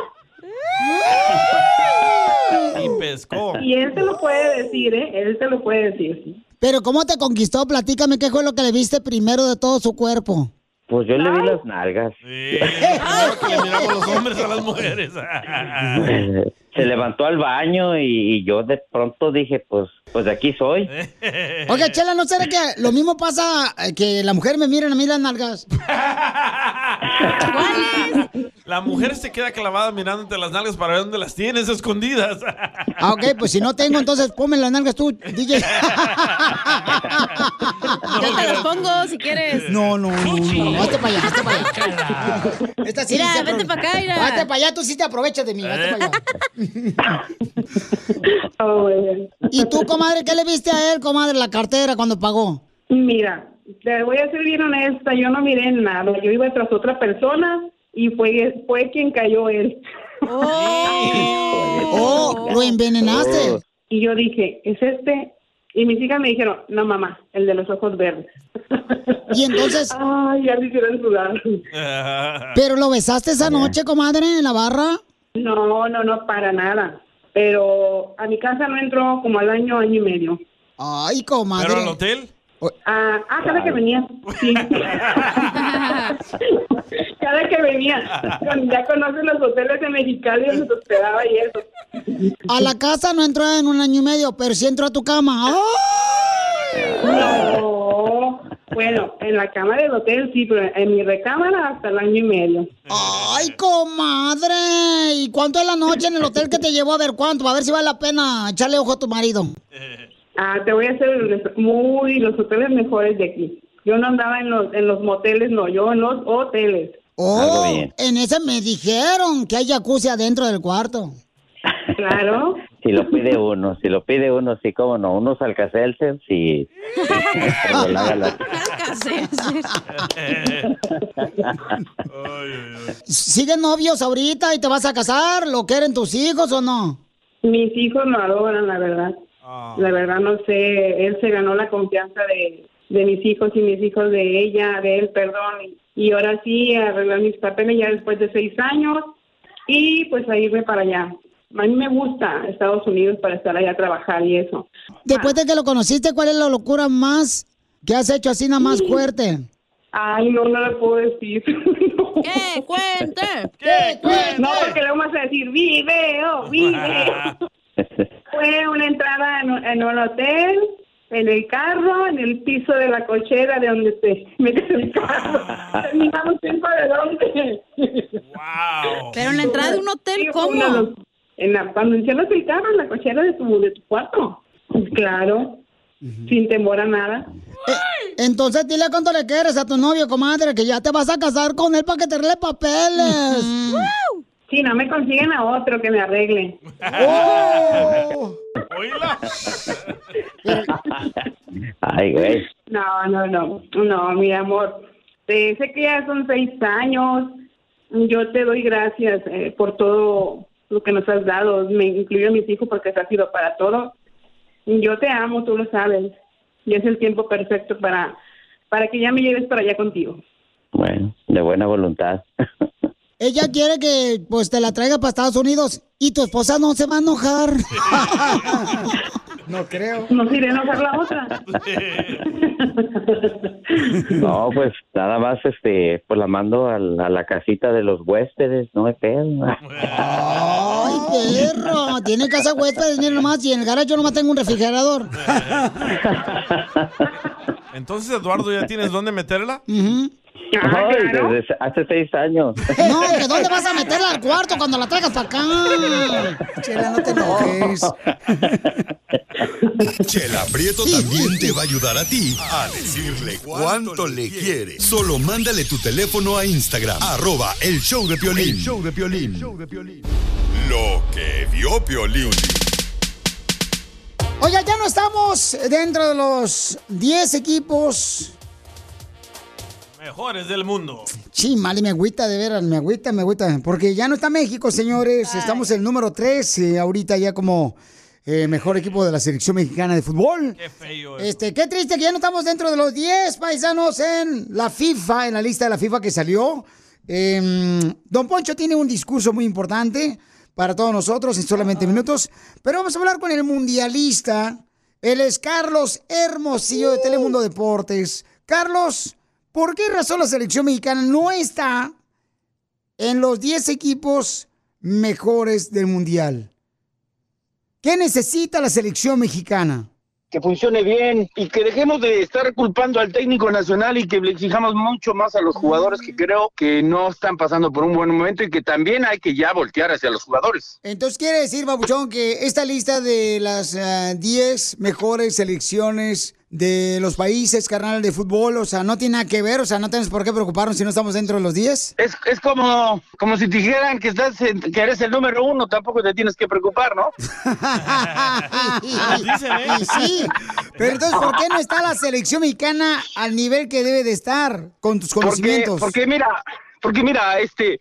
Y pescó. Y él te lo puede decir, ¿eh? Él te lo puede decir. ¿Pero cómo te conquistó? Platícame qué fue lo que le viste primero de todo su cuerpo. Pues yo le vi las nalgas. Sí, claro que le miramos los hombres a las mujeres. Se levantó al baño y, y yo de pronto dije, pues, pues de aquí soy. Oiga, Chela, ¿no será que lo mismo pasa eh, que la mujer me miren a mí las nalgas? La mujer se queda clavada mirándote las nalgas para ver dónde las tienes escondidas. Ah, ok, pues si no tengo, entonces ponme las nalgas tú, DJ. Yo te los pongo si quieres. No, no, no, no, hazte para allá, hazte para allá. Esta sí Mira, se vente apro- pa' acá, mira. Hazte para allá, tú sí te aprovechas de mí, hazte para allá. ¿Y tú, comadre, qué le viste a él, comadre, la cartera cuando pagó? Mira, te voy a ser bien honesta, yo no miré nada, yo iba tras otra persona y fue, fue quien cayó él. Oh, lo envenenaste. Y yo dije, ¿es este? Y mis hijas me dijeron, no mamá, el de los ojos verdes. Y entonces, Ay, ya me hicieron sudar. ¿pero lo besaste esa noche, comadre, en la barra? No, no, no, para nada. Pero a mi casa no entró como al año, año y medio. Ay, comadre. ¿Pero al hotel? Ah, ah, cada que venía. Sí. cada que venía. Ya conoces los hoteles de Mexicali donde se hospedaba y eso. A la casa no entró en un año y medio, pero sí entró a tu cama. No. Bueno, en la cama del hotel sí, pero en mi recámara hasta el año y medio. ¡Ay, comadre! ¿Y cuánto es la noche en el hotel que te llevó a ver cuánto? A ver si vale la pena echarle ojo a tu marido. Ah, te voy a hacer muy los hoteles mejores de aquí. Yo no andaba en los, en los moteles, no, yo en los hoteles. Oh, en ese me dijeron que hay jacuzzi adentro del cuarto. Claro. Si lo pide uno, si lo pide uno, sí, cómo no. Unos alcacelser, sí. ¿Siguen novios ahorita y te vas a casar? ¿Lo quieren tus hijos o no? Mis hijos lo adoran, la verdad. La verdad no sé, él se ganó la confianza de, de mis hijos y mis hijos de ella, de él, perdón. Y, y ahora sí, arreglar mis papeles ya después de seis años y pues a irme para allá. A mí me gusta Estados Unidos para estar allá a trabajar y eso. Después de que lo conociste, ¿cuál es la locura más que has hecho así nada más fuerte? Ay, no, no le puedo decir. ¿Qué? Cuente. ¿Qué? No, porque luego vas a decir video, video. Fue una entrada en, un- en un hotel, en el carro, en el piso de la cochera de donde te metes el carro. Terminamos tiempo de dónde. Pero en la entrada de un hotel, ¿cómo? En la, cuando enciendas el carro, en la cochera de tu, de tu cuarto. Claro, sin temor a nada. Entonces dile cuánto le quieres a tu novio, comadre, que ya te vas a casar con él para que te arregle papeles. Si no me consiguen a otro que me arregle. Oh. Ay, güey. No, no, no, no, mi amor. Eh, sé que ya son seis años. Yo te doy gracias eh, por todo lo que nos has dado. Me incluyo a mis hijos porque eso ha sido para todo. Yo te amo, tú lo sabes. Y es el tiempo perfecto para, para que ya me lleves para allá contigo. Bueno, de buena voluntad. Ella quiere que pues te la traiga para Estados Unidos y tu esposa no se va a enojar. no creo. Nos iré a enojar la otra. No, pues nada más, este, pues la mando a la, a la casita de los huéspedes, no hay pedo. Ay, perro. Tiene casa huéspedes, mira nomás, y en el garaje yo nomás tengo un Entonces, Eduardo, ¿ya tienes dónde meterla? Ah, Ay, desde hace seis años. No, que ¿dónde vas a meterla al cuarto cuando la traigas para acá? Chela, no te enojes. Chela Prieto también te va a ayudar a ti a decirle cuánto le quiere. Solo mándale tu teléfono a Instagram, arroba el show de Piolín. El show de Piolín. Lo que vio Piolín. Oiga, ya no estamos dentro de los 10 equipos. Mejores del mundo. Sí, mal, me agüita, de veras, me agüita, me agüita. Porque ya no está México, señores. Estamos en el número 13 ahorita ya como eh, mejor equipo de la selección mexicana de fútbol. Qué feo. Este, qué triste que ya no estamos dentro de los 10 paisanos en la FIFA, en la lista de la FIFA que salió. Em, Don Poncho tiene un discurso muy importante para todos nosotros en solamente minutos, pero vamos a hablar con el mundialista. Él es Carlos Hermosillo de Telemundo Deportes. Carlos, ¿por qué razón la selección mexicana no está en los 10 equipos mejores del mundial? ¿Qué necesita la selección mexicana? que funcione bien y que dejemos de estar culpando al técnico nacional y que le exijamos mucho más a los jugadores que creo que no están pasando por un buen momento y que también hay que ya voltear hacia los jugadores. Entonces quiere decir, Babuchón, que esta lista de las ah, 10 mejores selecciones de los países, carnal, de fútbol, o sea, no tiene nada que ver, o sea, no tenemos por qué preocuparnos si no estamos dentro de los 10. Es, es como, como si te dijeran que, estás en- que eres el número uno, tampoco te tienes que preocupar, ¿no? Y sí, pero entonces, ¿por qué no está la selección mexicana al nivel que debe de estar con tus Porque, conocimientos? porque mira, porque mira, este,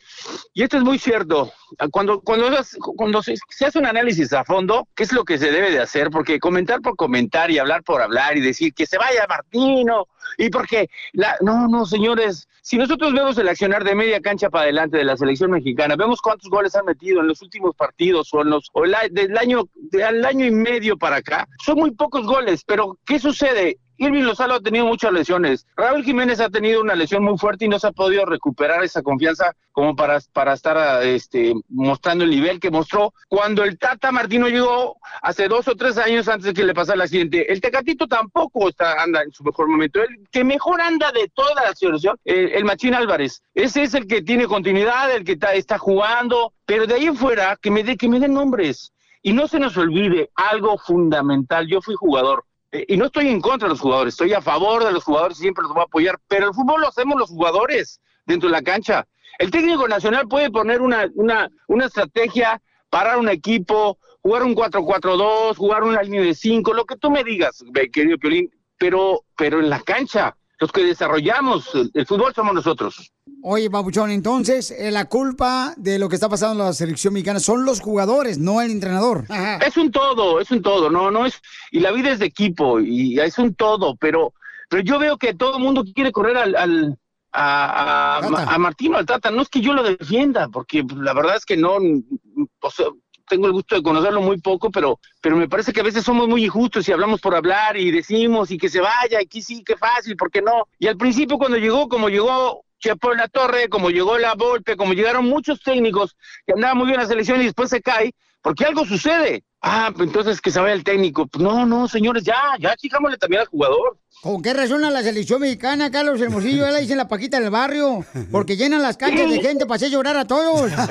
y esto es muy cierto, cuando, cuando, cuando se, hace un análisis a fondo, ¿qué es lo que se debe de hacer? Porque comentar por comentar y hablar por hablar y decir que se vaya Martino, y porque, la, no, no, señores, si nosotros vemos el accionar de media cancha para adelante de la selección mexicana, vemos cuántos goles han metido en los últimos partidos o en los, o el del año, del año y medio para acá, son muy pocos goles, pero ¿qué sucede? Irving Lozano ha tenido muchas lesiones. Raúl Jiménez ha tenido una lesión muy fuerte y no se ha podido recuperar esa confianza como para, para estar este, mostrando el nivel que mostró cuando el Tata Martino llegó hace dos o tres años antes de que le pasara el accidente. El Tecatito tampoco está, anda en su mejor momento. El que mejor anda de toda la selección, eh, el Machín Álvarez. Ese es el que tiene continuidad, el que está, está jugando. Pero de ahí en fuera, que me, dé que me den nombres. Y no se nos olvide algo fundamental. Yo fui jugador. Eh, y no estoy en contra de los jugadores, estoy a favor de los jugadores, siempre los voy a apoyar, pero el fútbol lo hacemos los jugadores dentro de la cancha. El técnico nacional puede poner una, una, una estrategia, parar un equipo, jugar un 4-4-2, jugar una línea de 5, lo que tú me digas, querido Piolín, pero, pero en la cancha, los que desarrollamos el, el fútbol somos nosotros. Oye, Babuchón, entonces, eh, la culpa de lo que está pasando en la selección mexicana son los jugadores, no el entrenador. Es un todo, es un todo, no, no es, y la vida es de equipo, y es un todo, pero, pero yo veo que todo el mundo quiere correr al, al a, a, a Martino, al Tata, no es que yo lo defienda, porque la verdad es que no, o sea, tengo el gusto de conocerlo muy poco, pero, pero me parece que a veces somos muy injustos y hablamos por hablar y decimos y que se vaya, y que sí, que fácil, ¿por qué no? Y al principio cuando llegó, como llegó Chepo en la Torre, como llegó la Volpe, como llegaron muchos técnicos que andaban muy bien en la selección y después se cae, porque algo sucede. Ah, pues entonces que se vaya el técnico. Pues no, no, señores, ya, ya, chijámosle también al jugador. ¿Con qué razón a la selección mexicana, Carlos Hermosillo? Ya la dicen la paquita del barrio, porque llenan las canchas de gente para hacer llorar a todos.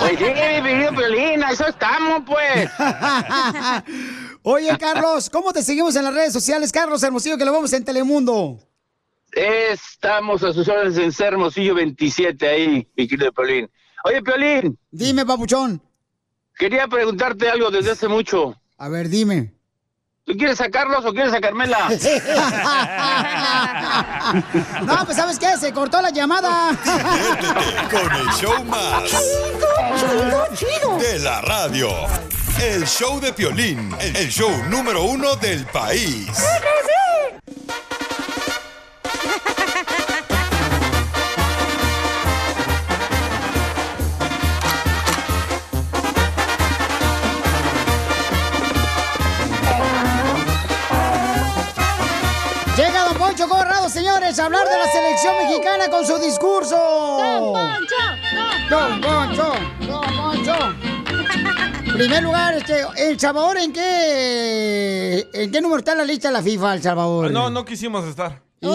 Pues sí, mi querido Piolín, a eso estamos, pues. Oye, Carlos, ¿cómo te seguimos en las redes sociales, Carlos Hermosillo, que lo vemos en Telemundo? Estamos a sus órdenes en Ser Hermosillo 27 ahí, mi querido Piolín. Oye, Piolín. Dime, papuchón. Quería preguntarte algo desde hace mucho. A ver, dime. ¿Tú quieres sacarlos o quieres sacármela? No, pues ¿sabes qué? Se cortó la llamada. Con el show más. De la radio. El show de Piolín. El show número uno del país. Poncho Corrado, señores, a hablar de la selección mexicana con su discurso. Don Poncho, Don Poncho, Don Poncho. Primer lugar, este, El Salvador, ¿en qué, ¿en qué número está en la lista de la FIFA, El Salvador? No, no quisimos estar. Y,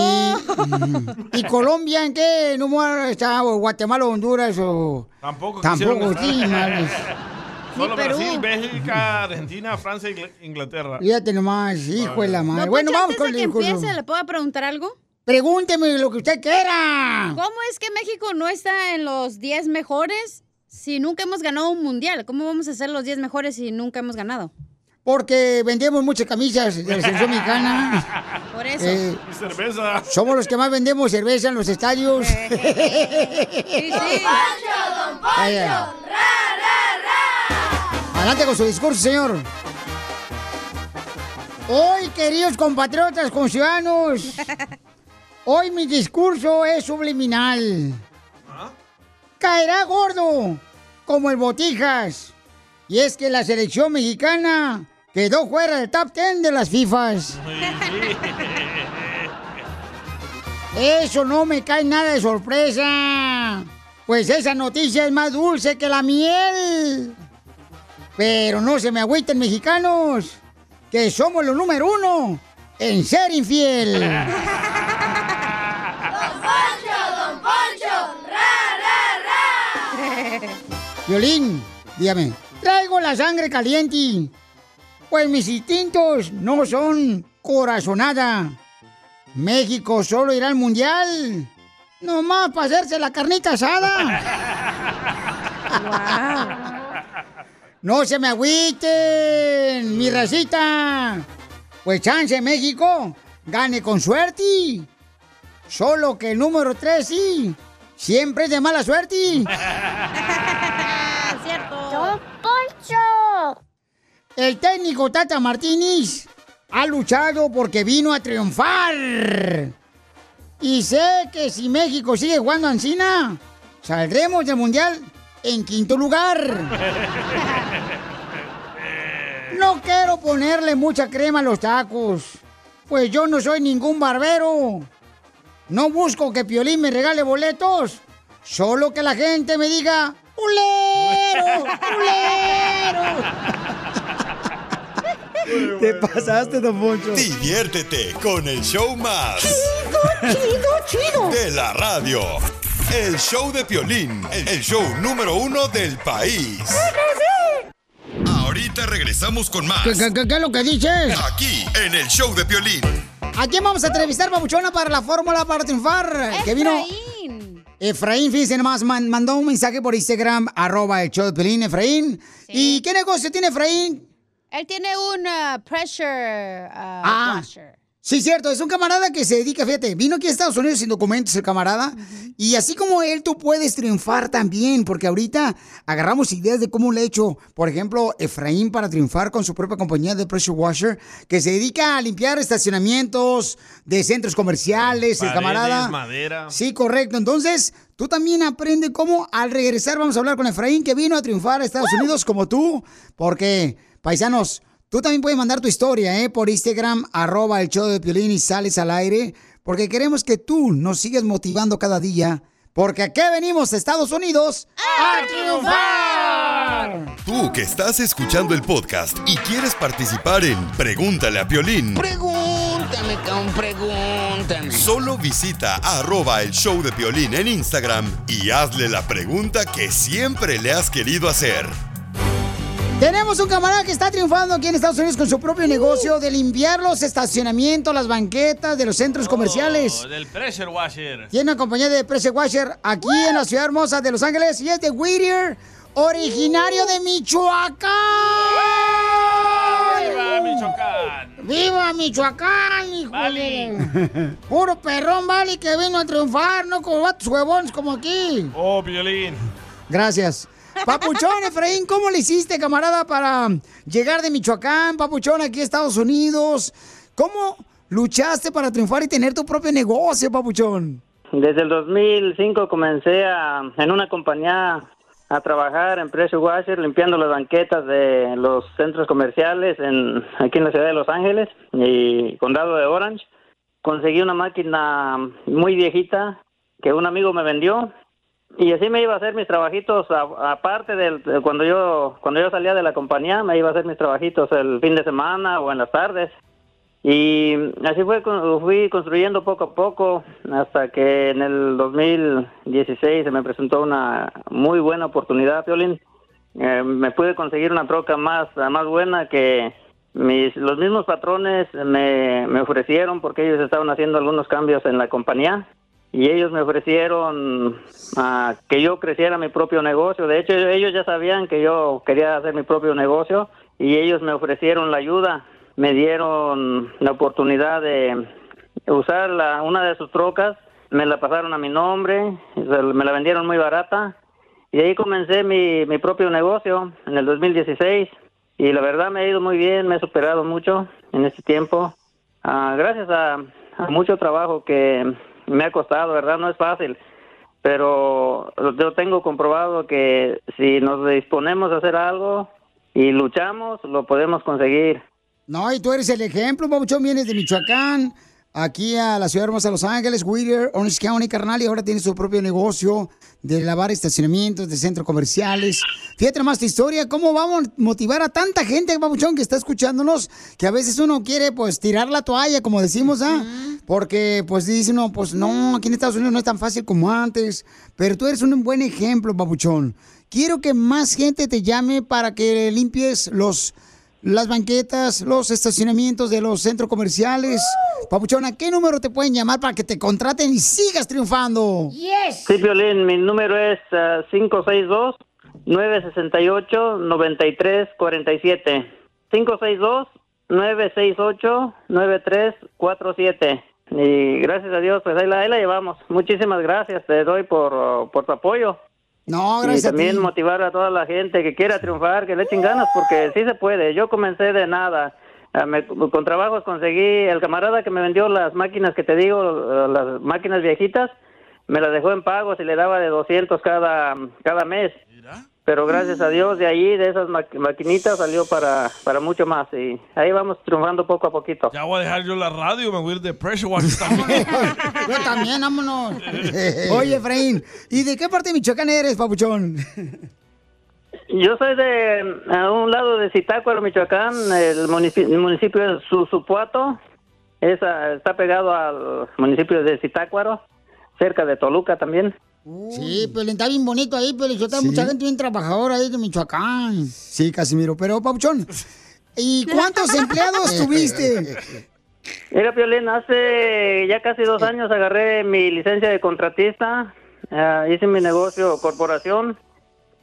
¿Y Colombia en qué número está? ¿O Guatemala, Honduras o...? Tampoco Tampoco, sí. Solo Ni Perú. Brasil, Bélgica, Argentina, Francia e Ingl- Inglaterra. Fíjate nomás, hijo de la madre. No, bueno, Poncho, vamos con el que empiece, ¿le puedo preguntar algo? Pregúnteme lo que usted quiera. ¿Cómo es que México no está en los 10 mejores si nunca hemos ganado un mundial? ¿Cómo vamos a ser los 10 mejores si nunca hemos ganado? Porque vendemos muchas camisas de la selección mexicana. Por eso. Eh, Y cerveza. somos los que más vendemos cerveza en los estadios. Sí, sí. Ay, ay. Adelante con su discurso, señor. Hoy, queridos compatriotas conciudadanos, hoy mi discurso es subliminal. Caerá gordo, como el Botijas. Y es que la selección mexicana quedó fuera del top 10 de las FIFAs. Eso no me cae nada de sorpresa. Pues esa noticia es más dulce que la miel. Pero no se me agüiten mexicanos, que somos los número uno en ser infiel. Don Poncho, Violín, dígame, traigo la sangre caliente. Pues mis instintos no son corazonada. México solo irá al mundial. Nomás para hacerse la carnita asada. No se me agüiten, mi racita. Pues chance México gane con suerte. Solo que el número 3 sí. Siempre es de mala suerte. cierto. ¡Don Poncho! El técnico Tata Martínez ha luchado porque vino a triunfar. Y sé que si México sigue jugando Ancina, saldremos del Mundial en quinto lugar. No quiero ponerle mucha crema a los tacos, pues yo no soy ningún barbero. No busco que Piolín me regale boletos, solo que la gente me diga, ¡Ulero! ¡Ulero! Te pasaste, don Poncho. Diviértete con el show más. Chido, chido, chido. De la radio. El show de Piolín, el show número uno del país. Ahorita regresamos con más. ¿Qué, qué- qué- qué es lo que dices? Aquí, en el show de Piolín. ¿A quién vamos a entrevistar, papuchona, para la fórmula para triunfar? Que vino Efraín, fíjense nomás, man- mandó un mensaje por Instagram, arroba el show de Pelín, Efraín. ¿Y qué negocio tiene Efraín? Él tiene un uh, pressure uh, Ah. washer. Sí, cierto, es un camarada que se dedica, fíjate, vino aquí a Estados Unidos sin documentos el camarada, y así como él, tú puedes triunfar también, porque ahorita agarramos ideas de cómo le ha hecho, por ejemplo, Efraín para triunfar con su propia compañía de Pressure Washer, que se dedica a limpiar estacionamientos de centros comerciales, el camarada. madera. Sí, correcto. Entonces, tú también aprende cómo al regresar vamos a hablar con Efraín, que vino a triunfar a Estados Unidos como tú, porque, paisanos, tú también puedes mandar tu historia, ¿eh? Por Instagram, arroba el show de Piolín y sales al aire, porque queremos que tú nos sigas motivando cada día, porque aquí venimos a Estados Unidos a triunfar. Tú que estás escuchando el podcast y quieres participar en Pregúntale a Piolín. Pregúntame, cabrón, pregúntame. Solo visita arroba el show de Piolín en Instagram y hazle la pregunta que siempre le has querido hacer. Tenemos un camarada que está triunfando aquí en Estados Unidos con su propio negocio de limpiar los estacionamientos, las banquetas de los centros comerciales. Oh, del pressure washer. Tiene una compañía de Pressure Washer aquí en la ciudad hermosa de Los Ángeles y es de Whittier, originario de Michoacán. ¡Viva Michoacán! ¡Viva Michoacán, híjole! Puro perrón, vale, que vino a triunfar, no como vatos huevones como aquí. Oh, violín. Gracias. Papuchón, Efraín, ¿cómo le hiciste, camarada, para llegar de Michoacán, Papuchón, aquí a Estados Unidos? ¿Cómo luchaste para triunfar y tener tu propio negocio, Papuchón? Desde el 2005 comencé a, en una compañía a trabajar en Pressure Washer, limpiando las banquetas de los centros comerciales en, aquí en la ciudad de Los Ángeles y condado de Orange. Conseguí una máquina muy viejita que un amigo me vendió y así me iba a hacer mis trabajitos aparte del de cuando yo cuando yo salía de la compañía me iba a hacer mis trabajitos el fin de semana o en las tardes Y así fue, fui construyendo poco a poco hasta que en el 2016 se me presentó una muy buena oportunidad, Piolín. Eh, me pude conseguir una troca más, más buena que mis, los mismos patrones me, me ofrecieron porque ellos estaban haciendo algunos cambios en la compañía y ellos me ofrecieron ah, que yo creciera mi propio negocio. De hecho, ellos ya sabían que yo quería hacer mi propio negocio y ellos me ofrecieron la ayuda. Me dieron la oportunidad de usar la, una de sus trocas, me la pasaron a mi nombre, me la vendieron muy barata y ahí comencé mi, mi propio negocio en el 2016 y la verdad me ha ido muy bien, me he superado mucho en este tiempo. Ah, gracias a, a mucho trabajo que me ha costado, ¿verdad? No es fácil, pero yo tengo comprobado que si nos disponemos a hacer algo y luchamos, lo podemos conseguir. No, y tú eres el ejemplo, Papuchón, vienes de Michoacán, aquí a la ciudad hermosa de Los Ángeles, Whittier, Orange County, carnal, y ahora tienes su propio negocio de lavar estacionamientos, de centros comerciales. Fíjate más tu historia, cómo vamos a motivar a tanta gente, Papuchón, que está escuchándonos, que a veces uno quiere, pues, tirar la toalla, como decimos, ¿ah? Porque, pues, dice uno, pues, no, aquí en Estados Unidos no es tan fácil como antes, pero tú eres un buen ejemplo, Papuchón. Quiero que más gente te llame para que limpies los las banquetas, los estacionamientos de los centros comerciales. Papuchón, ¿a qué número te pueden llamar para que te contraten y sigas triunfando? Sí, Violín, mi número es ah, 562-968-9347. 562-968-9347. Y gracias a Dios, pues ahí la, ahí la llevamos. Muchísimas gracias, te doy por, por tu apoyo. No, Y gracias a también ti. motivar a toda la gente que quiera triunfar, que le echen ganas, porque sí se puede. Yo comencé de nada. Ah, me- con trabajos conseguí, el camarada que me vendió las máquinas que te digo, eh, las máquinas viejitas, me las dejó en pagos y le daba de 200 cada, cada mes. Pero gracias a Dios, de ahí, de esas ma- maquinitas, salió para, para mucho más. Y ahí vamos triunfando poco a poquito. Ya voy a dejar yo la radio, me voy a ir de pressure wash también. Yo también, vámonos. Oye, Efraín, ¿y de qué parte de Michoacán eres, Papuchón? Yo soy de a un lado de Zitácuaro, Michoacán, el municipio, el municipio es Susupuato, es, está pegado al municipio de Zitácuaro, cerca de Toluca también. Sí, pero está bien bonito ahí, pero yo tengo mucha gente bien trabajadora ahí de Michoacán. Sí, Casimiro, pero Papuchón, ¿y cuántos empleados tuviste? Mira, Piolín, hace ya casi dos años agarré mi licencia de contratista, ah, hice mi negocio corporación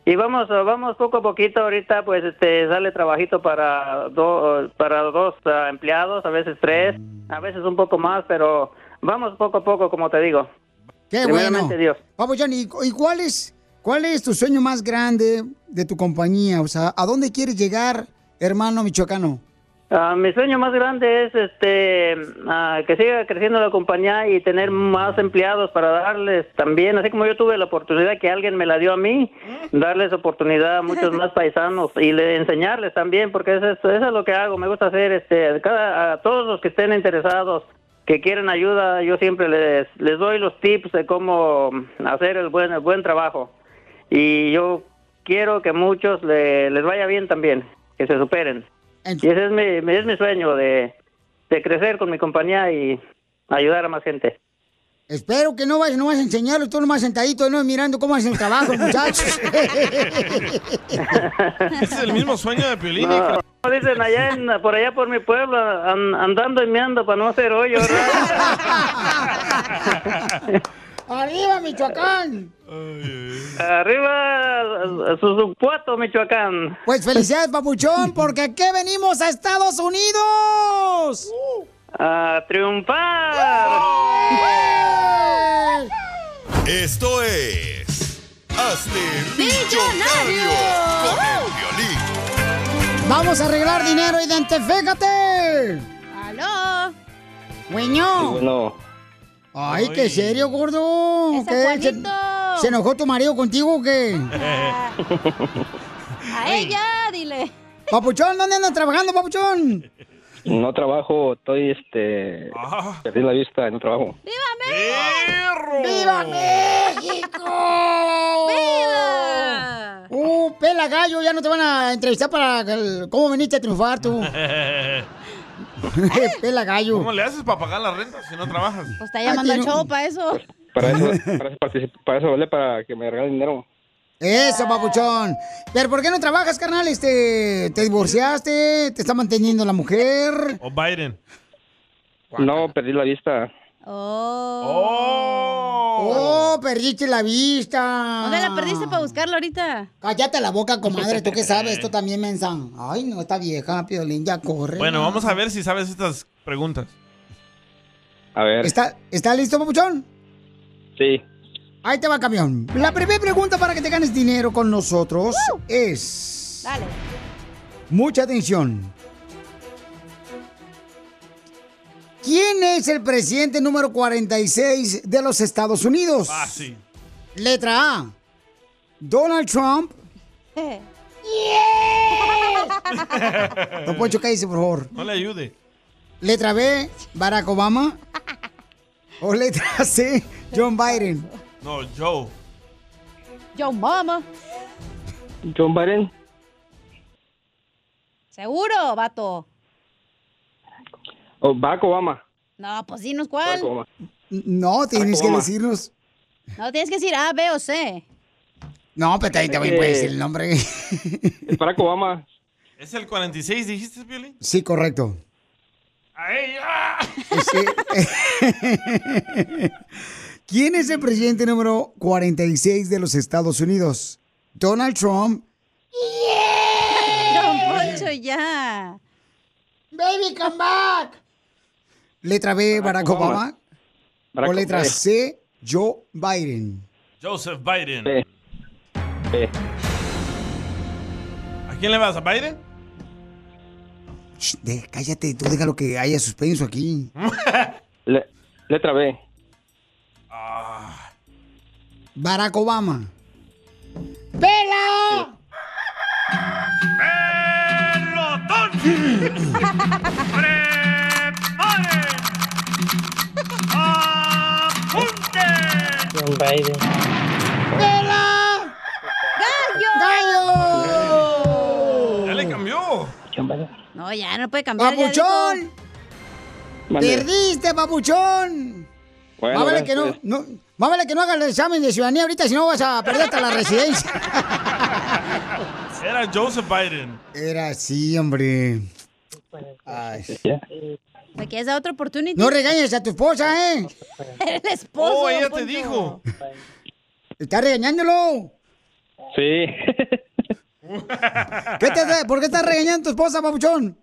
y vamos vamos poco a poquito. Ahorita pues este sale trabajito para do- para dos ah, empleados, a veces tres, a veces un poco más, pero vamos poco a poco, como te digo. Qué bueno. Dios. Papuchón, ¿y, y cuál, es, cuál es tu sueño más grande de tu compañía? O sea, ¿a dónde quieres llegar, hermano michoacano? Ah, mi sueño más grande es este ah, que siga creciendo la compañía y tener más empleados para darles también, así como yo tuve la oportunidad que alguien me la dio a mí, darles oportunidad a muchos más paisanos y le, enseñarles también, porque eso, es- eso es lo que hago, me gusta hacer este cada a todos los que estén interesados que quieren ayuda, yo siempre les les doy los tips de cómo hacer el buen el buen trabajo. Y yo quiero que muchos le- les vaya bien también, que se superen. Y ese es mi, es mi sueño de, de crecer con mi compañía y ayudar a más gente. Espero que no vayas, no vas a enseñarlo, tú nomás sentadito, no mirando cómo hacen el trabajo, muchachos. Ese es el mismo sueño de Piolín. No, como dicen allá en- por allá por mi pueblo, an- andando y meando para no hacer hoyo, ¿verdad? ¡Arriba, Michoacán! Arriba, Susupuato, Michoacán. Pues felicidades, papuchón, porque aquí venimos a Estados Unidos. A triunfar. Esto es. Hazte millonario con el violín. Vamos a arreglar dinero, identifícate. ¡Aló! Güeño. Bueno, Ay, qué serio, gordo. ¿Qué? ¿Se, se enojó tu marido contigo o qué? A ella, dile. Papuchón, ¿dónde andas trabajando, papuchón? No trabajo, estoy, este, perdí la vista, no trabajo. ¡Viva México! ¡Viva! Uh, pela gallo, ya no te van a entrevistar para el- cómo veniste a triunfar tú. Pela gallo. ¿Cómo le haces para pagar la renta si no trabajas? Pues está llamando al show para eso. Para eso, para eso, para eso vale para que me regalen dinero. Eso, papuchón. Pero ¿por qué no trabajas, carnal? Este, ¿Te divorciaste? ¿Te está manteniendo la mujer? O Biden. No, perdí la vista. Oh, perdiste la vista. ¿Dónde la perdiste para buscarlo ahorita? Cállate la boca, comadre. ¿Tú qué sabes? Esto también mensa. Ay, no, esta vieja, Piolín, ya corre. Bueno, vamos a ver si sabes estas preguntas. A ver. ¿Está, ¿Está listo, papuchón? Sí. Ahí te va, camión. La primera pregunta para que te ganes dinero con nosotros es... Dale. Mucha atención. ¿Quién es el presidente número 46 de los Estados Unidos? Fácil. Letra A. Donald Trump. Don Poncho, cállese, por favor. No le ayude. Letra B. Barack Obama. O letra C. John Biden. No, Joe. Yo, mama. John Biden. ¿Seguro, vato? O Barack Obama. No, pues dinos cuál. No, tienes que decirnos. No, tienes que decir A, B o C. No, pero también también puedes decir el nombre. Es Barack Obama. ¿Es el 46, dijiste, Piolín? Sí, correcto. ¡Ay, ah! ¿Quién es el presidente número 46 de los Estados Unidos? Donald Trump. Don Poncho, ya. Baby, come back. Letra B, Barack, Obama. Obama. Barack o letra. C, Joe Biden. Joseph Biden. B. B. ¿A quién le vas? ¿A Biden? Shh, de- cállate, tú déjalo que haya suspenso aquí. Le- letra B. Barack Obama. ¡Pela! John Biden. ¡Pela! ¡Gallo! Ya le cambió. No, ya no puede cambiar. ¡Papuchón! ¡Perdiste, papuchón! Bueno, vale bueno, que no, no, más vale que no hagas el examen de ciudadanía ahorita, si no vas a perder hasta la residencia. Era Joseph Biden. Era así, hombre. Ay. ¿Me quieres dar otra oportunidad? No regañes a tu esposa, ¿eh? El esposo. Oh, ella te dijo. Estás regañándolo. Sí. ¿Qué te? ¿Por qué estás regañando a tu esposa, papuchón?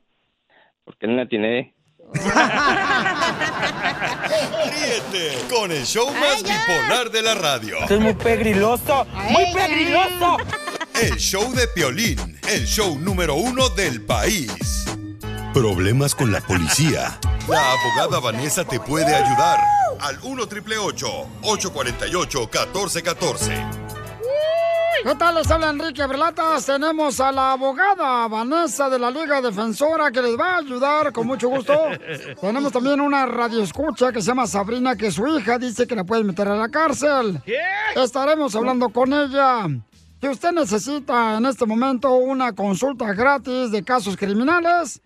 Porque no la tiene. Ríete con el show más bipolar de la radio. es muy pegriloso, muy pegriloso. El show de Piolín, el show número uno del país. Problemas con la policía. La abogada Vanessa te puede ayudar. Al 1 848 1414 ¿Qué tal? Les habla Enrique Berlatas. Tenemos a la abogada Vanessa de la Liga Defensora que les va a ayudar con mucho gusto. Tenemos también una radioescucha que se llama Sabrina, que su hija dice que la pueden meter a la cárcel. Estaremos hablando con ella. Si usted necesita en este momento una consulta gratis de casos criminales,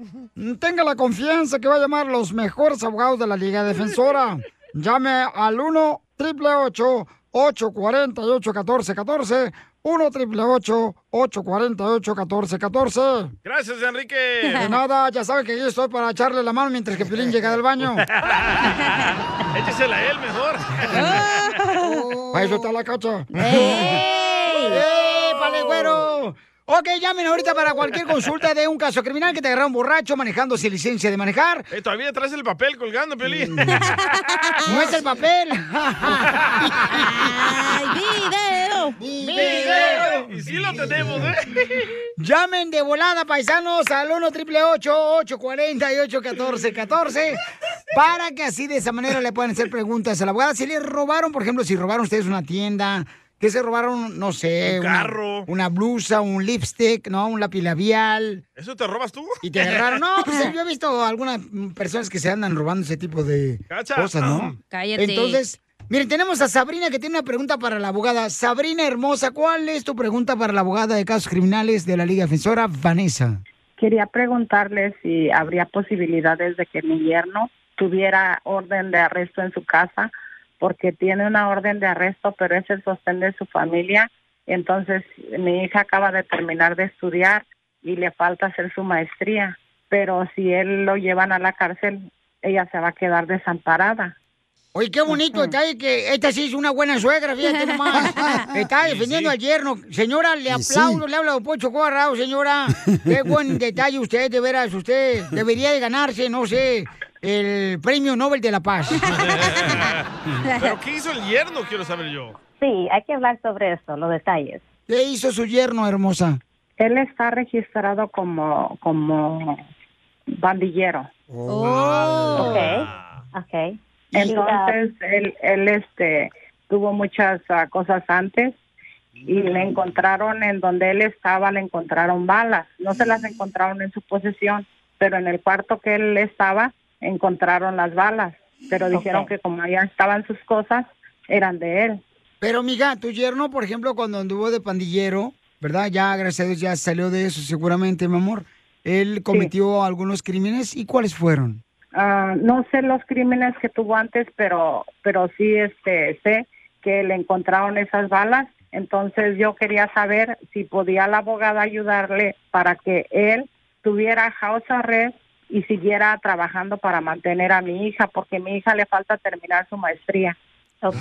tenga la confianza que va a llamar a los mejores abogados de la Liga Defensora. Llame al 1 888 848 1414 1 888 848 1414 Gracias, Enrique. De nada, ya sabe que yo estoy para echarle la mano mientras que Pilín llega del baño. Échesela a él mejor. Ahí está la cacha. ¡Ey! ¡Pale, güero! Ok, llamen ahorita para cualquier consulta de un caso criminal que te agarraron borracho manejando sin licencia de manejar. Eh, todavía traes el papel colgando, Piolín. No es el papel. ¡Ay, video! ¡Video! Y sí lo tenemos, ¿eh? Llamen de volada, paisanos, al 1 888 848 1414 para que así de esa manera le puedan hacer preguntas a la abogada. Si le robaron, por ejemplo, si robaron ustedes una tienda, que se robaron, no sé, Un una- carro. Una, blusa, un lipstick, ¿no? Un lápiz labial. ¿Eso te robas tú? Y te agarraron. No, pues yo he visto algunas personas que se andan robando ese tipo de Cacha. cosas, ¿no? Cállate. Entonces, miren, tenemos a Sabrina que tiene una pregunta para la abogada. Sabrina hermosa, ¿cuál es tu pregunta para la abogada de casos criminales de la Liga Defensora, Vanessa? Quería preguntarle si habría posibilidades de que mi yerno tuviera orden de arresto en su casa, porque tiene una orden de arresto, pero es el sostén de su familia. Entonces, mi hija acaba de terminar de estudiar y le falta hacer su maestría, pero si él lo llevan a la cárcel, ella se va a quedar desamparada. Oye, qué bonito detalle que esta sí es una buena suegra, fíjate nomás. Está defendiendo al yerno. Señora, le sí. aplaudo, le habla a Don Poncho Corrao, señora. Qué buen detalle usted, de veras. Usted debería de ganarse, no sé, el Premio Nobel de la Paz. ¿Pero qué hizo el yerno? Quiero saber yo. Sí, hay que hablar sobre esto, los detalles. ¿Qué hizo su yerno, hermosa? Él está registrado como, como bandillero. Oh. Okay, okay. Entonces él, él este tuvo muchas ah, cosas antes y le encontraron en donde él estaba le encontraron balas. No se las encontraron en su posesión, pero en el cuarto que él estaba encontraron las balas. Pero dijeron que como ya estaban sus cosas eran de él. Pero, amiga, tu yerno, por ejemplo, cuando anduvo de pandillero, ¿verdad? Ya, gracias a Dios, ya salió de eso seguramente, mi amor. Él cometió algunos crímenes. ¿Y cuáles fueron? Ah, no sé los crímenes que tuvo antes, pero pero sí este sé que le encontraron esas balas. Entonces yo quería saber si podía la abogada ayudarle para que él tuviera house arrest y siguiera trabajando para mantener a mi hija, porque a mi hija le falta terminar su maestría. Ok.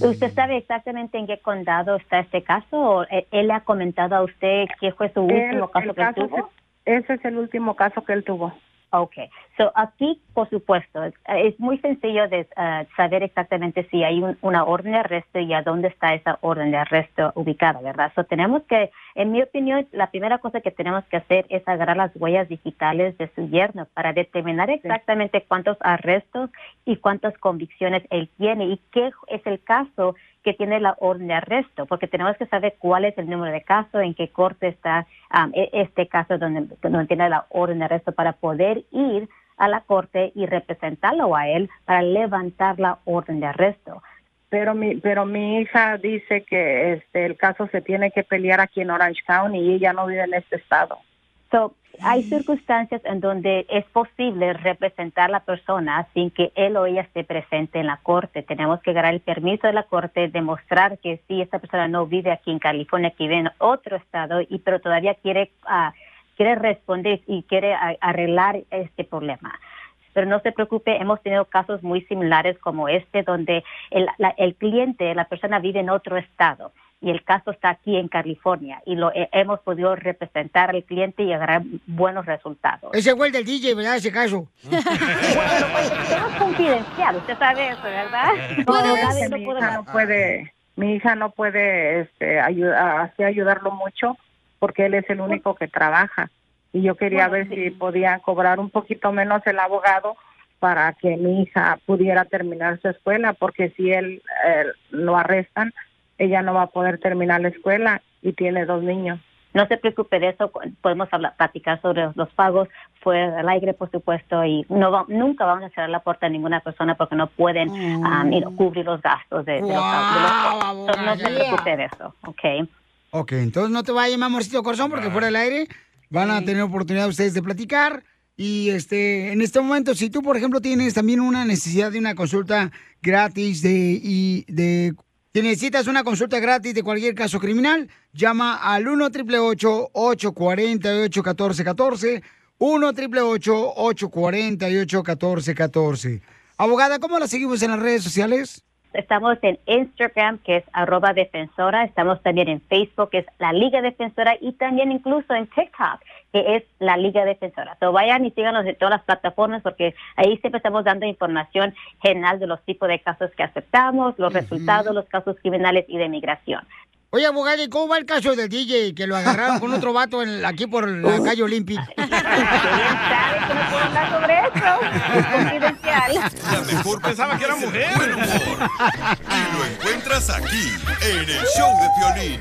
¿Usted sabe exactamente en qué condado está este caso o eh, él le ha comentado a usted qué fue su último caso el que él caso tuvo? Ese es el último caso que él tuvo. Okay, so aquí, por supuesto, es, muy sencillo de ah, saber exactamente si hay un- una orden de arresto y a dónde está esa orden de arresto ubicada, ¿verdad? So tenemos que, en mi opinión, la primera cosa que tenemos que hacer es agarrar las huellas digitales de su yerno para determinar exactamente cuántos arrestos y cuántas convicciones él tiene y qué es el caso que tiene la orden de arresto, porque tenemos que saber cuál es el número de caso, en qué corte está um, este caso donde, donde tiene la orden de arresto para poder ir a la corte y representarlo a él para levantar la orden de arresto. Pero mi pero mi hija dice que este el caso se tiene que pelear aquí en Orange County y ella no vive en este estado. So, hay circunstancias en donde es posible representar a la persona sin que él o ella esté presente en la corte. Tenemos que ganar el permiso de la corte, demostrar que sí, esta persona no vive aquí en California, que vive en otro estado, y pero todavía quiere, ah, quiere responder y quiere arreglar este problema. Pero no se preocupe, hemos tenido casos muy similares como este, donde el, la- el cliente, la persona vive en otro estado y el caso está aquí en California y lo he- hemos podido representar al cliente y agarrar buenos resultados. Ese fue el del DJ, ¿verdad? Ese caso. Pero es confidencial, usted sabe eso, ¿verdad? No, No, es mi puede hija no puede, mi hija no puede este, ayudar, así ayudarlo mucho porque él es el único que trabaja. Y yo quería ver si podía cobrar un poquito menos el abogado para que mi hija pudiera terminar su escuela, porque si él eh, lo arrestan, ella no va a poder terminar la escuela y tiene dos niños. No se preocupe de eso, podemos hablar, platicar sobre los pagos fuera del aire, por supuesto, y no va- nunca vamos a cerrar la puerta a ninguna persona porque no pueden um, you know, cubrir los gastos de, de los, de los- so, no se preocupe de eso, ¿ok? Ok, entonces no te vayas, amorcito corazón, porque fuera del aire van a tener oportunidad ustedes de platicar. Y este, en este momento, si tú, por ejemplo, tienes también una necesidad de una consulta gratis de, y de si necesitas una consulta gratis de cualquier caso criminal, llama al 1 888 848 1414 1 888 848 1414 Abogada, ¿cómo la seguimos en las redes sociales? Estamos en Instagram, que es arroba defensora. Estamos también en Facebook, que es la Liga Defensora. Y también incluso en TikTok, que es la Liga Defensora. So vayan y síganos en todas las plataformas porque ahí siempre estamos dando información general de los tipos de casos que aceptamos, los resultados, los casos criminales y de migración. Oye, abogada, ¿y cómo va el caso del DJ que lo agarraron con otro vato en- aquí por la calle Olímpica? hablar sobre eso. Es confidencial. La mejor pensaba que era mujer. Y lo encuentras aquí, en el show de Piolín.